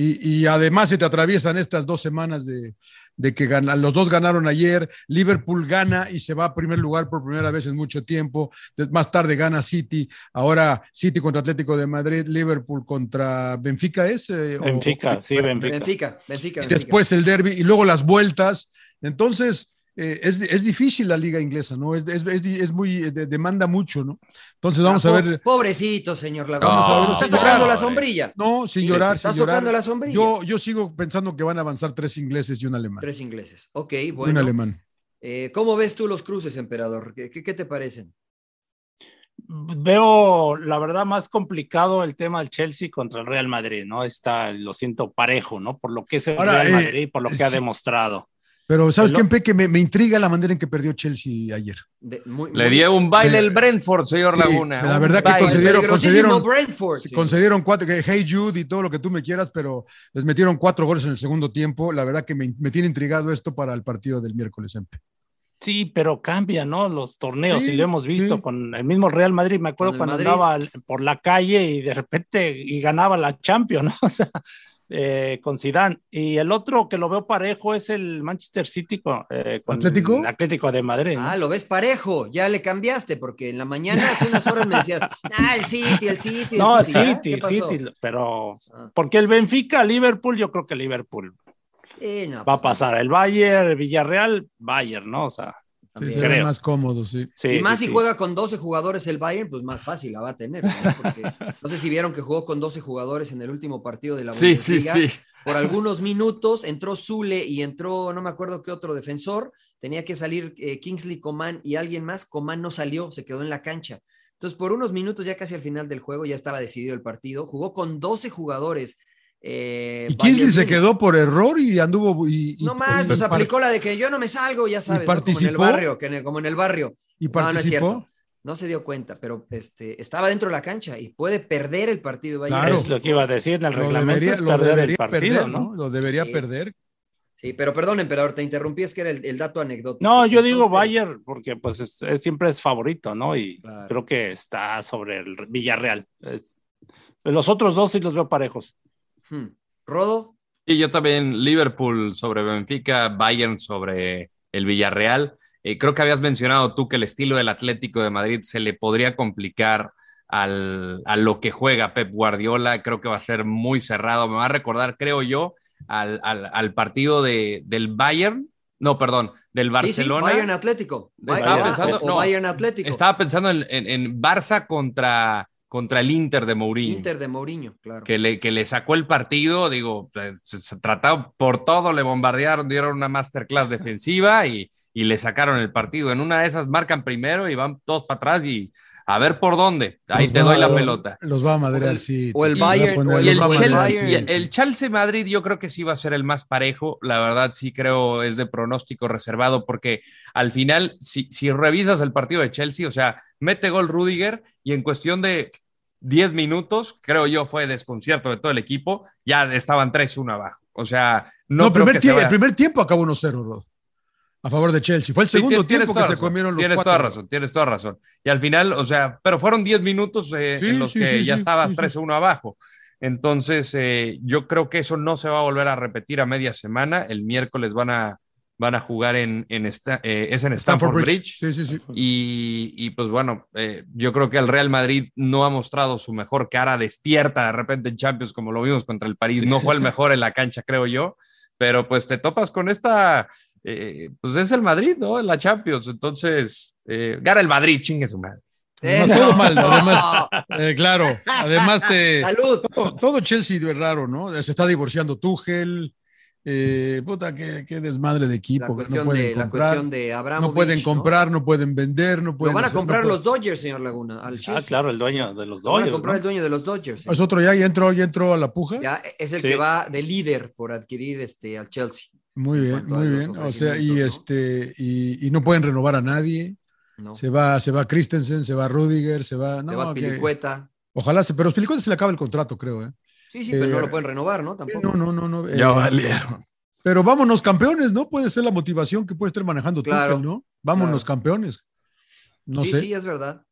Y, y además se te atraviesan estas dos semanas de, de que gana- los dos ganaron ayer, Liverpool gana y se va a primer lugar por primera vez en mucho tiempo, De- más tarde gana City, ahora City contra Atlético de Madrid, Liverpool contra Benfica es... eh, o- Benfica, sí, Benfica. Benfica, Benfica, y Benfica. después el derby y luego las vueltas. Entonces, eh, es, es difícil la liga inglesa, ¿no? Es, es, es, es muy, de- demanda mucho, ¿no? Entonces vamos Ah, a ver, Pobrecito, señor Laguna. No, está sacando la sombrilla. no, sin Sí, llorar, está sin llorar. sacando la sombrilla. Yo, yo sigo pensando que van a avanzar tres ingleses y un alemán. Tres ingleses. Ok, un bueno. alemán. Eh, ¿Cómo ves tú los cruces, emperador? ¿Qué, qué, qué te parecen? Veo, la verdad, más complicado el tema del Chelsea contra el Real Madrid, ¿no? Está, lo siento, parejo, ¿no? Por lo que es el Ahora, Real eh, Madrid, por lo que ha demostrado. Pero ¿sabes quién, Peque? Me, me intriga la manera en que perdió Chelsea ayer. De- muy- Le muy- dio un baile de- el Brentford, señor Sí, Laguna. la verdad que concedieron- concedieron- sí. concedieron cuatro, que Hey Jude y todo lo que tú me quieras, pero les metieron cuatro goles en el segundo tiempo. La verdad que me, me tiene intrigado esto para el partido del miércoles, Empe. Sí, pero cambia, ¿no? Los torneos, Sí, y lo hemos visto sí. con el mismo Real Madrid. Me acuerdo cuando Madrid. andaba al- por la calle y de repente y ganaba la Champions, ¿no? O sea, eh, con Zidane. Y el otro que lo veo parejo es el Manchester City con, eh, con ¿Atlético? el Atlético de Madrid. ¿no? Ah, lo ves parejo, ya le cambiaste, porque en la mañana hace unas horas me decías, ah, el City, el City. el no, City. City. City, pero Ah. porque el Benfica, Liverpool, yo creo que Liverpool Eh, no, va a pues, pasar. El Bayern, el Villarreal, Bayern, ¿no? O sea, Sí, también. se ve creo. más cómodo, sí. sí. y más sí, si sí. juega con 12 jugadores el Bayern, pues más fácil la va a tener. ¿no? Porque no sé si vieron que jugó con 12 jugadores en el último partido de la Sí, sí, Bundesliga. sí. Por algunos minutos entró Zule y entró, no me acuerdo qué otro defensor. Tenía que salir eh, Kingsley Coman y alguien más. Coman no salió, se quedó en la cancha. Entonces, por unos minutos, ya casi al final del juego, ya estaba decidido el partido. Jugó con 12 jugadores. Eh, Y Bayern se quedó por error y anduvo. Y, y- No más, y- pues aplicó la de que yo no me salgo, ya sabes, ¿no? como en el participó? barrio, que en el- como en el barrio. y No, no es participó. cierto. No se dio cuenta, pero este, estaba dentro de la cancha y puede perder el partido. Claro. Es lo que iba a decir en el lo reglamento. debería, es lo perder debería el partido, perder, ¿no? ¿no? Lo debería Sí. perder. Sí, pero perdón, emperador, te interrumpí, es que era el, el dato anecdótico. No, yo digo Entonces, Bayern porque pues es- es- siempre es favorito, ¿no? Y Claro. creo que está sobre el Villarreal. Es- los otros dos sí los veo parejos. Hmm. Rodo, Y yo también, Liverpool sobre Benfica, Bayern sobre el Villarreal. Eh, creo que habías mencionado tú que el estilo del Atlético de Madrid se le podría complicar al, a lo que juega Pep Guardiola. Creo que va a ser muy cerrado. Me va a recordar, creo yo, al, al- al partido de, del Bayern. No, perdón, del Sí, sí, Barcelona. Bayern Atlético. Estaba Bayern- pensando- o, o no. Bayern Atlético. Estaba pensando en, en- en Barça contra, contra el Inter de Mourinho. Inter de Mourinho, claro. que le, que le sacó el partido, digo, se, se trató por todo, le bombardearon, dieron una masterclass defensiva y, y le sacaron el partido. En una de esas marcan primero y van todos para atrás y a ver por dónde. Ahí Los te va- doy la los- pelota. Los va a madrear, el- sí. o el Bayern- o Y el Chelsea, y el Chelsea Madrid yo creo que sí va a ser el más parejo. La verdad sí creo es de pronóstico reservado porque al final, si, si revisas el partido de Chelsea, o sea, mete gol Rudiger y en cuestión de 10 minutos, creo yo fue desconcierto de todo el equipo, ya estaban 3-1 abajo. O sea, no, No, creo primer que se tie- vaya- el primer tiempo acabó 1-0, Rod, a favor de Chelsea. Fue el segundo tiempo que toda se razón, comieron los Tienes cuatro. toda razón, tienes toda razón. Y al final, o sea, pero fueron 10 minutos eh, Sí, en los sí, que ya estabas sí, sí. 3-1 abajo. Entonces, eh, yo creo que eso no se va a volver a repetir a media semana. El miércoles van a, van a jugar en, en esta, eh, es en Stamford, Bridge. Sí, sí, sí. Y, y, pues bueno, eh, yo creo que el Real Madrid no ha mostrado su mejor cara despierta de repente en Champions, como lo vimos contra el París. No fue el mejor en la cancha, creo yo, pero pues te topas con esta, eh, pues es el Madrid, ¿no? En la Champions. Entonces, eh, gana el Madrid, chingue su madre. Eso. todo mal, además, eh, claro, además te, Salud. todo, todo Chelsea es raro, ¿no? Se está divorciando Tuchel, eh, puta, qué, qué desmadre de La equipo. que no cuestión, pueden de, la comprar, cuestión de Abraham. no pueden comprar, no pueden vender, no Lo pueden van a hacer- comprar no los Dodgers, señor Laguna. Al Ah, Chelsea. claro, el dueño de los Lo van a Dodgers. comprar ¿no? el dueño de los Dodgers. Es otro ya, ya entró, ya entró a la puja. Ya es el Sí. que va de líder por adquirir este al Chelsea. Muy en bien, muy bien. O sea, y ofrecimientos, este, y, y no pueden renovar a nadie. ¿no? Se va, se va Christensen, se va Rudiger, se va. No, Te vas que- Pilicueta. ojalá se, pero Pilicueta se le acaba el contrato, creo, ¿eh? Sí, sí, pero Eh, no lo pueden renovar, ¿no? Tampoco. No, no, no, no. eh, Ya valieron. Pero vámonos campeones, ¿no? Puede ser la motivación que puede estar manejando Claro, Tuchel, ¿no? Vámonos claro. campeones. No sí, sé. sí, es verdad.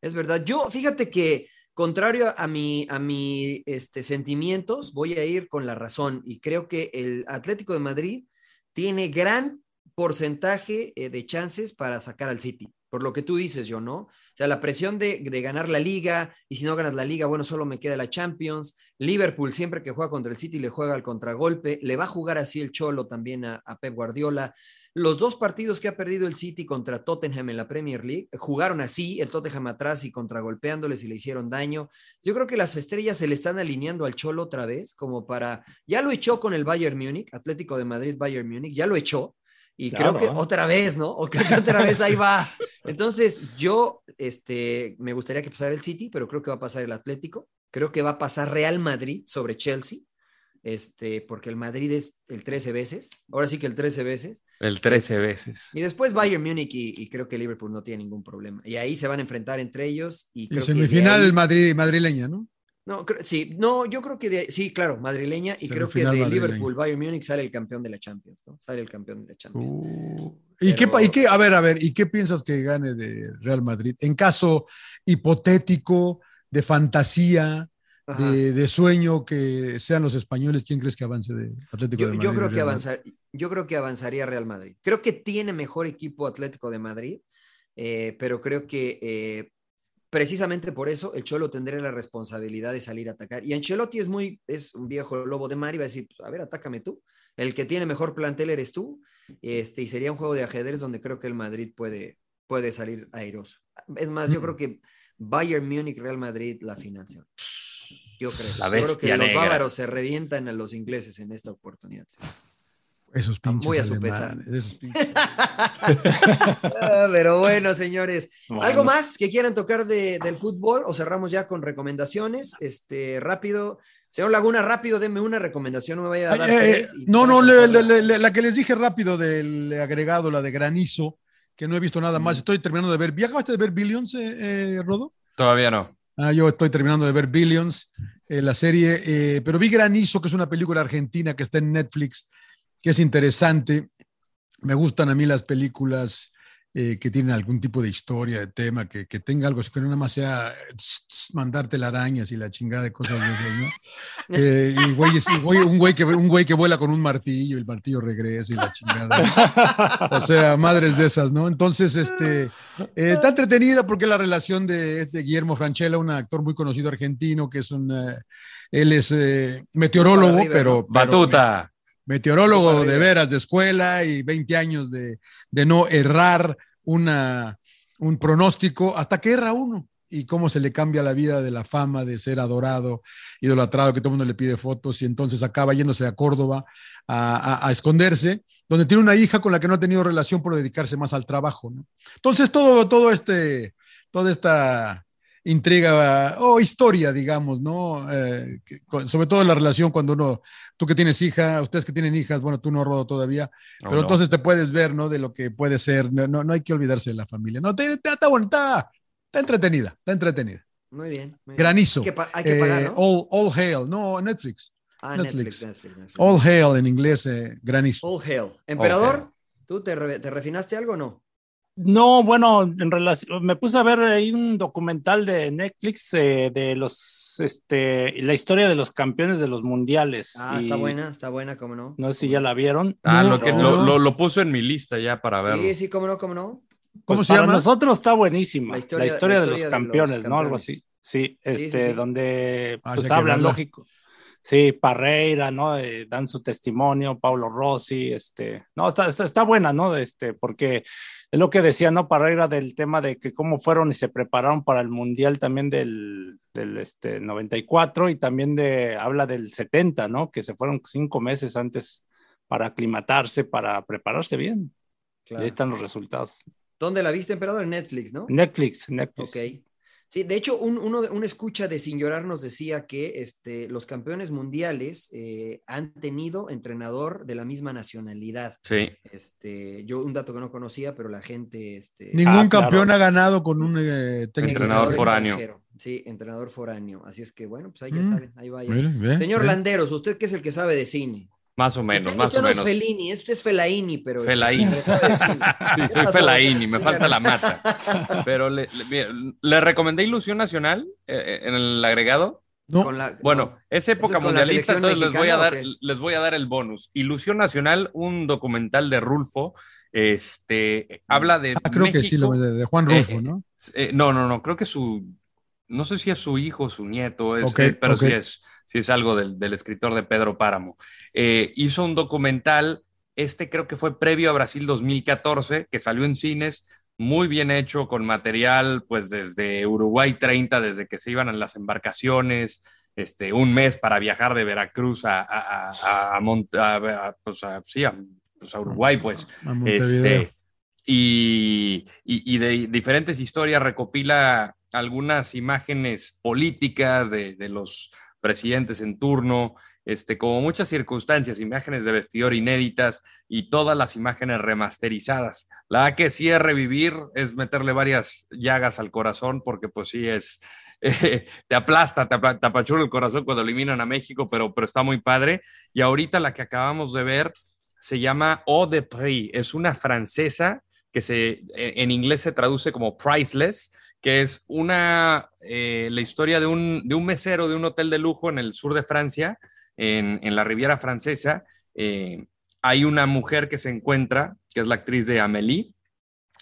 Es verdad. Yo, fíjate que, contrario a mi, a mi este, sentimientos, voy a ir con la razón. Y creo que el Atlético de Madrid tiene gran porcentaje eh, de chances para sacar al City. Por lo que tú dices, yo, ¿no? O sea, la presión de, de ganar la liga, y si no ganas la liga, bueno, solo me queda la Champions. Liverpool, siempre que juega contra el City, le juega al contragolpe. Le va a jugar así el Cholo también a, a Pep Guardiola. Los dos partidos que ha perdido el City contra Tottenham en la Premier League jugaron así, el Tottenham atrás y contragolpeándoles y le hicieron daño. Yo creo que las estrellas se le están alineando al Cholo otra vez, como para. Ya lo echó con el Bayern Múnich, Atlético de Madrid, Bayern Múnich, ya lo echó. Y Claro, creo que ¿eh? otra vez, ¿no? O creo que otra vez ahí va. Entonces, yo este, me gustaría que pasara el City, pero creo que va a pasar el Atlético. Creo que va a pasar Real Madrid sobre Chelsea, este, porque el Madrid es el 13 veces. Ahora sí que el 13 veces. El 13 veces. Y después Bayern Múnich y, y creo que Liverpool no tiene ningún problema. Y ahí se van a enfrentar entre ellos. Y, Y creo que de semifinal ahí- Madrid, madrileña, ¿no? no, creo- sí, no, yo creo que de, sí, claro, madrileña. Y creo que de madrileña. Liverpool, Bayern Múnich sale el campeón de la Champions, ¿no? Sale el campeón de la Champions. Uh, ¿y, qué, Pero- y qué- a ver, a ver, ¿y qué piensas que gane de Real Madrid? En caso hipotético, de fantasía, de, de, sueño que sean los españoles, ¿quién crees que avance de Atlético yo, de Madrid? Yo creo, que avanzar, yo creo que avanzaría Real Madrid. Creo que tiene mejor equipo Atlético de Madrid, eh, pero creo que eh, precisamente por eso el Cholo tendría la responsabilidad de salir a atacar. Y Ancelotti es muy, es un viejo lobo de mar y va a decir, a ver, atácame tú. El que tiene mejor plantel eres tú. Este, y sería un juego de ajedrez donde creo que el Madrid puede, puede salir airoso. Es más, yo creo que Bayern Múnich, Real Madrid la financia. Yo creo. La yo creo que negra. los bávaros se revientan a los ingleses en esta oportunidad. Sí. Esos pinches. Muy a su pesar. Pero bueno, señores. Bueno. ¿Algo más que quieran tocar de- del fútbol o cerramos ya con recomendaciones? Este, rápido. Señor Laguna, rápido, denme una recomendación, no me vaya a dar Ay, eh, tres y no, no, le- contarlas. le- le- la que les dije rápido del agregado, la de granizo, que no he visto nada más. Estoy terminando de ver. ¿Ya acabaste de ver Billions, eh, eh, Rodo? Todavía no. Ah, yo estoy terminando de ver Billions, eh, la serie, eh, pero vi Granizo, que es una película argentina que está en Netflix, que es interesante. Me gustan a mí las películas eh, que tienen algún tipo de historia, de tema, que, que tenga algo, que no nada más sea tss, tss, mandar telarañas y la chingada de cosas de esas, ¿no? Eh, y güey- un, güey que, un güey que vuela con un martillo, y el martillo regresa y la chingada. O sea, madres de esas, ¿no? Entonces, este, eh, está entretenida porque la relación de, este Guillermo Franchella, un actor muy conocido argentino, que es un, eh, él es meteorólogo, pero Batuta. Meteorólogo de veras de escuela y 20 años de, de no errar una, un pronóstico hasta que erra uno y cómo se le cambia la vida de la fama de ser adorado, idolatrado, que todo el mundo le pide fotos y entonces acaba yéndose a Córdoba a, a- a esconderse, donde tiene una hija con la que no ha tenido relación por dedicarse más al trabajo. ¿no? Entonces todo, todo este, toda esta intriga o historia, digamos, ¿no? Eh, que- sobre todo la relación cuando uno, tú que tienes hija, ustedes que tienen hijas, bueno, tú no rodo todavía, pero no. entonces te puedes ver, ¿no? De lo que puede ser, no, no, no hay que olvidarse de la familia. No, te- te- está, bueno, está, está entretenida, está entretenida. Muy bien. muy bien. Granizo. Hay que, pa- hay que pagar, Eh, ¿no? all, all Hail, no, Netflix. ah, Netflix. Netflix, Netflix, Netflix. All Hail en inglés, eh, Granizo. All Hail. Emperador, All ¿tú te, re- te refinaste algo o no? No, bueno, en relación, me puse a ver ahí un documental de Netflix eh, de los, este, la historia de los campeones de los mundiales. Ah, y está buena, está buena, ¿cómo no? No sé si ya la vieron. Ah, No, lo, que, no, lo, lo- lo puso en mi lista ya para verlo. Sí, sí, cómo no, cómo no. ¿Cómo Pues se para llama? nosotros está buenísima. La La historia- historia, de, los de los campeones, ¿no? Algo así. Sí, este, sí, sí. donde Ah, pues hablan lógico. Sí, Parreira, ¿no? Eh, dan su testimonio, Paulo Rossi, este, no, está, está, está buena, ¿no? Este, porque es lo que decía, ¿no? Parreira del tema de que cómo fueron y se prepararon para el Mundial también del, del este, 94 y también de, habla del 70, ¿no? Que se fueron cinco meses antes para aclimatarse, para prepararse bien. Y Claro. ahí están los resultados. ¿Dónde la viste, emperador? En Netflix, ¿no? Netflix, Netflix. Ok. Sí, de hecho, un, uno, un escucha de Sin Llorar nos decía que este, los campeones mundiales eh, han tenido entrenador de la misma nacionalidad. Sí. Este, yo un dato que no conocía, pero la gente... Este, Ningún Ah, claro. campeón ha ganado con un eh, técnico. Entrenador foráneo. Sí, entrenador foráneo. Así es que, bueno, pues ahí ya Mm. saben, ahí vaya. Mire, ve, Señor ve. Landeros, usted que es el que sabe de cine. Más o menos, usted más usted o no menos. es Fellini, usted es Felaini, pero... Cine. Sí, ¿Qué soy pasó? Fellaini, me falta la mata. Pero le, le- mira, le recomendé Ilusión Nacional eh, en el agregado. No, Con la- Bueno, no. es época es mundialista, entonces les voy, a dar, les voy a dar el bonus. Ilusión Nacional, un documental de Rulfo, este, habla de ah, creo que sí, lo de, de Juan Eh, Rulfo, ¿no? Eh, no, no, no, creo que su, no sé si es su hijo su nieto, es, eh, pero sí, es, sí es algo del, del escritor de Pedro Páramo. Eh, hizo un documental, este creo que fue previo a Brasil 2014, que salió en cines, muy bien hecho, con material, pues desde Uruguay 30, desde que se iban a las embarcaciones, este, un mes para viajar de Veracruz a, a, a, a Mont- pues sí, pues Uruguay, pues. Este, y, y- y de diferentes historias recopila algunas imágenes políticas de, de los presidentes en turno, este, como muchas circunstancias, imágenes de vestidor inéditas y todas las imágenes remasterizadas. La que sí es revivir, es meterle varias llagas al corazón, porque pues sí es, eh, te aplasta, te, apachurra el corazón cuando eliminan a México, pero, pero está muy padre. Y ahorita la que acabamos de ver se llama Eau de Prix, es una francesa que se, en en inglés se traduce como priceless, que es una, eh, la historia de un, de un mesero de un hotel de lujo en el sur de Francia, en, en la Riviera Francesa. Eh, hay una mujer que se encuentra, que es la actriz de Amélie,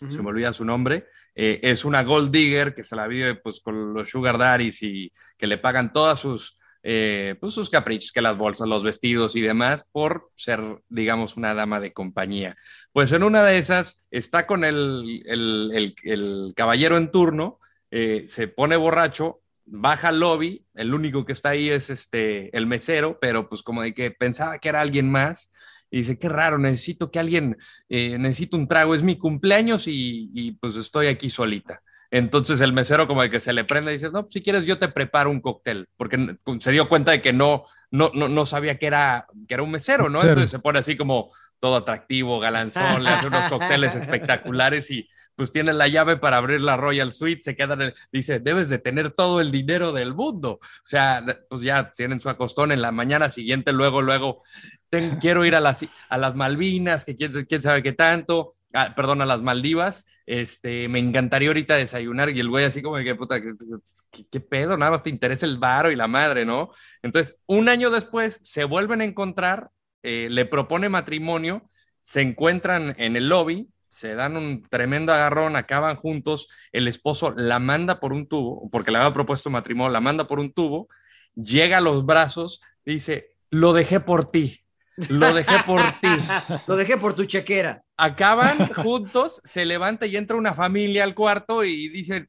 se me olvida su nombre, eh, es una gold digger que se la vive pues con los sugar daddies y que le pagan todas sus, eh, pues, sus caprichos, que las bolsas, los vestidos y demás, por ser, digamos, una dama de compañía. Pues en una de esas está con el, el, el, caballero en turno, eh, se pone borracho, baja al lobby, el único que está ahí es este, el mesero, pero pues como de que pensaba que era alguien más. Y dice, qué raro, necesito que alguien, eh, necesito un trago, es mi cumpleaños y, y, pues estoy aquí solita. Entonces el mesero como de que se le prende y dice, no, pues, si quieres yo te preparo un cóctel, porque se dio cuenta de que no, no, no, no sabía que era, que era un mesero, ¿no? Entonces se pone así como todo atractivo, galanzón, le hace unos cócteles espectaculares y pues tiene la llave para abrir la Royal Suite, se queda, el, dice, debes de tener todo el dinero del mundo. O sea, pues ya tienen su acostón en la mañana siguiente, luego, luego, ten, quiero ir a las, a las Malvinas, que quién, quién sabe qué tanto, ah, perdón, a las Maldivas, este, me encantaría ahorita desayunar y el güey así como de que puta, ¿qué, pedo? Nada más te interesa el varo y la madre, ¿no? Entonces, un año después se vuelven a encontrar, eh, le propone matrimonio, se encuentran en el lobby, se dan un tremendo agarrón, acaban juntos, el esposo la manda por un tubo, porque le había propuesto matrimonio, la manda por un tubo, llega a los brazos, dice, lo dejé por ti, lo dejé por ti. lo dejé por tu chequera. Acaban juntos, se levanta y entra una familia al cuarto y dice,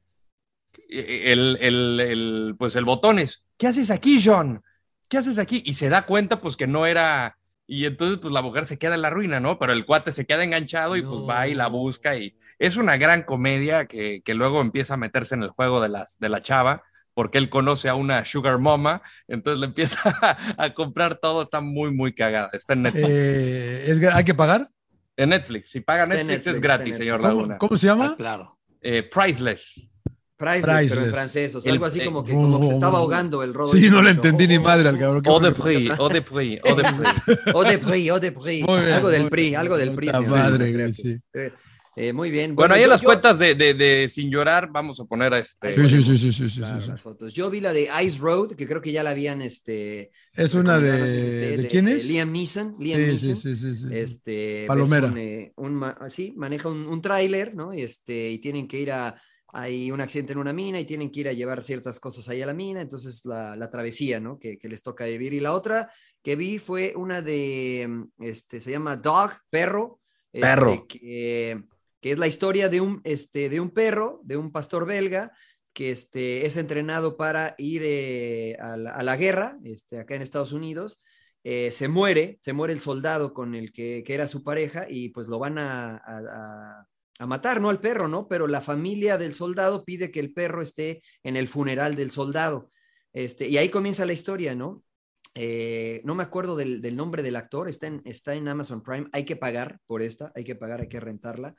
el, el, el, pues el botones, ¿qué haces aquí, John? ¿Qué haces aquí? Y se da cuenta pues que no era y entonces, pues la mujer se queda en la ruina, ¿no? Pero el cuate se queda enganchado y pues va y la busca. Y es una gran comedia que, que luego empieza a meterse en el juego de, las, de la chava, porque él conoce a una sugar mama, entonces le empieza a, a comprar todo. Está muy, muy cagada. Está en Netflix. Eh, ¿es, ¿Hay que pagar? En Netflix. Si paga Netflix, Netflix es gratis, señor ¿Cómo, Laguna. ¿Cómo se llama? Ah, claro. Eh, priceless. Priceless, Priceless. pero en francés, o sea, El- algo así como que, eh, como que se estaba ahogando el rodo. Sí, no le entendí ni madre al cabrón. ¿Qué Eau fue de prix, eau de prix, eau de prix. O de Prix, o de Prix. Algo del PRI, algo del PRI. Sí, madre, sí. Eh, muy bien. Bueno, ahí yo- en las yo- cuentas de, de, de Sin Llorar, vamos a poner a este. Sí, sí, sí, sí, sí, sí, Claro, sí, sí. las fotos. Yo vi la de Ice Road, que creo que ya la habían este, Es una de, ustedes, de, quién es? Liam Neeson. Liam Sí, Neeson. sí, sí, sí. Este, Palomera. un, eh, un ma- sí, maneja un, un tráiler, ¿no? Este, y tienen que ir a, hay un accidente en una mina y tienen que ir a llevar ciertas cosas ahí a la mina, entonces la, la travesía, ¿no? Que, que les toca vivir. Y la otra que vi fue una de, mm, este, se llama Dog, perro. este, Perro. que, que es la historia de un, este, de un perro, de un pastor belga, que este, es entrenado para ir eh, a, la, guerra, este, acá en Estados Unidos, eh, se muere, se muere el soldado con el que, que era su pareja y pues lo van a, a matar, ¿no? Al perro, ¿no? Pero la familia del soldado pide que el perro esté en el funeral del soldado. Este, y ahí comienza la historia, ¿no? Eh, no me acuerdo del, del, nombre del actor, está en, está en Amazon Prime, hay que pagar por esta, hay que pagar, hay que rentarla.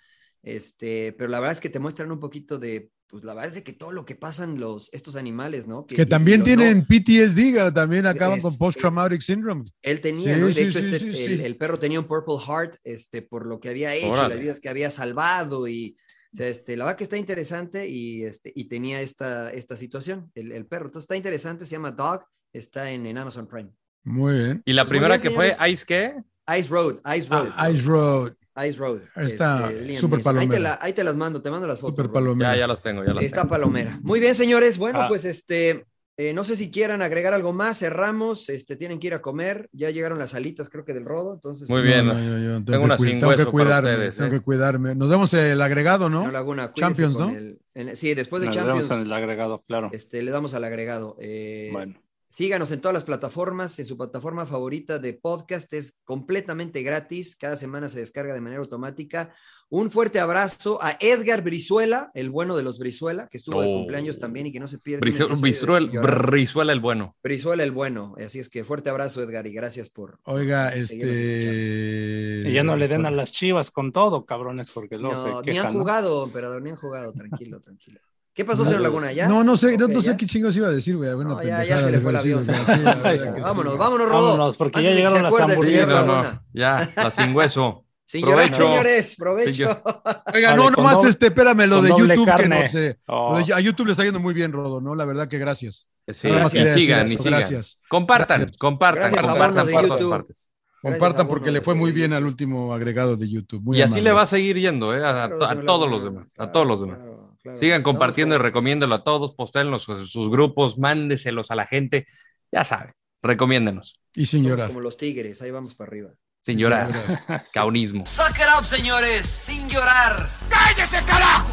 Este, pero la verdad es que te muestran un poquito de, pues la verdad es de que todo lo que pasan los, estos animales, ¿no? Que, que también y, tienen no, PTSD, también acaban es, con Post-Traumatic Syndrome. Él tenía, sí, ¿no? De sí, hecho, sí, este, sí, el, sí. el, perro tenía un Purple Heart, este, por lo que había hecho, Órale. las vidas que había salvado y, o sea, este, la verdad que está interesante y, este, y tenía esta, esta situación, el, el perro. Entonces está interesante, se llama Dog, está en, en Amazon Prime. Muy bien. ¿Y la Muy primera bien, que fue señores. Ice qué? Ice Road, Ice Road. Ah, Ice Road. Ice Road. Está este, súper Neeson. Ahí te, palomera. la- ahí te las mando, te mando las fotos. Super palomera. Ya, ya las tengo, ya las Está tengo. Palomera. Muy bien, señores. Bueno, Ah. pues este, eh, no sé si quieran agregar algo más. Cerramos, este, tienen que ir a comer. Ya llegaron las alitas, creo que del rodo. Entonces, Muy este, bien. No, no, yo- yo tengo, Tengo que, una sin tengo que hueso para cuidarme, ustedes, tengo ¿eh? que cuidarme. Nos vemos el agregado, ¿no? no, Laguna, cuídense Champions, ¿no? el- en- sí, después de Nos Champions, vemos en el agregado, claro. este, le damos al agregado. Eh, Bueno, Síganos en todas las plataformas, en su plataforma favorita de podcast, es completamente gratis, cada semana se descarga de manera automática. Un fuerte abrazo a Edgar Brizuela, el bueno de los Brizuela, que estuvo de Oh. cumpleaños también y que no se pierde. Brizuela, Brizuela- el bueno. Brizuela el bueno, así es que fuerte abrazo Edgar y gracias por... Oiga, este. y ya no le den a las chivas con todo, cabrones, porque luego No, se ni han quejan. ¿no? jugado, emperador, ni han jugado, tranquilo, tranquilo. ¿Qué pasó, No, señor Laguna? ¿Ya? No, no sé, no, sé ya. qué chingos iba a decir, güey. Bueno, No, ya, ya se le fue el avión. Sí, sí. vámonos, vámonos, Rodo. Vámonos, porque Antes ya llegaron las hamburguesas. no, ya, la sin hueso. Sin llorar, Provecho. señores, provecho. Oiga, Vale, no, nomás doble- este, espérame, lo de YouTube, que no sé. Oh. Lo de- a YouTube le está yendo muy bien, Rodo, ¿no? La verdad que gracias. Sí, y decir sigan, y eso, sigan. gracias. Compartan, Gracias. compartan, Gracias compartan. Compartan Gracias, porque le fue muy bien al último agregado de YouTube. Muy y así le va a seguir yendo, ¿eh? a, todos los demás, a todos los demás. Claro. Sigan Vamos compartiendo y recomiéndelo a todos, postéenlos en sus grupos, mándeselos a la gente. Ya saben, recomiéndenos. Y sin llorar. Como los tigres, ahí vamos para arriba. Sin llorar. Caunismo. Suck it up, señores, sin llorar. ¡Cállese, carajo!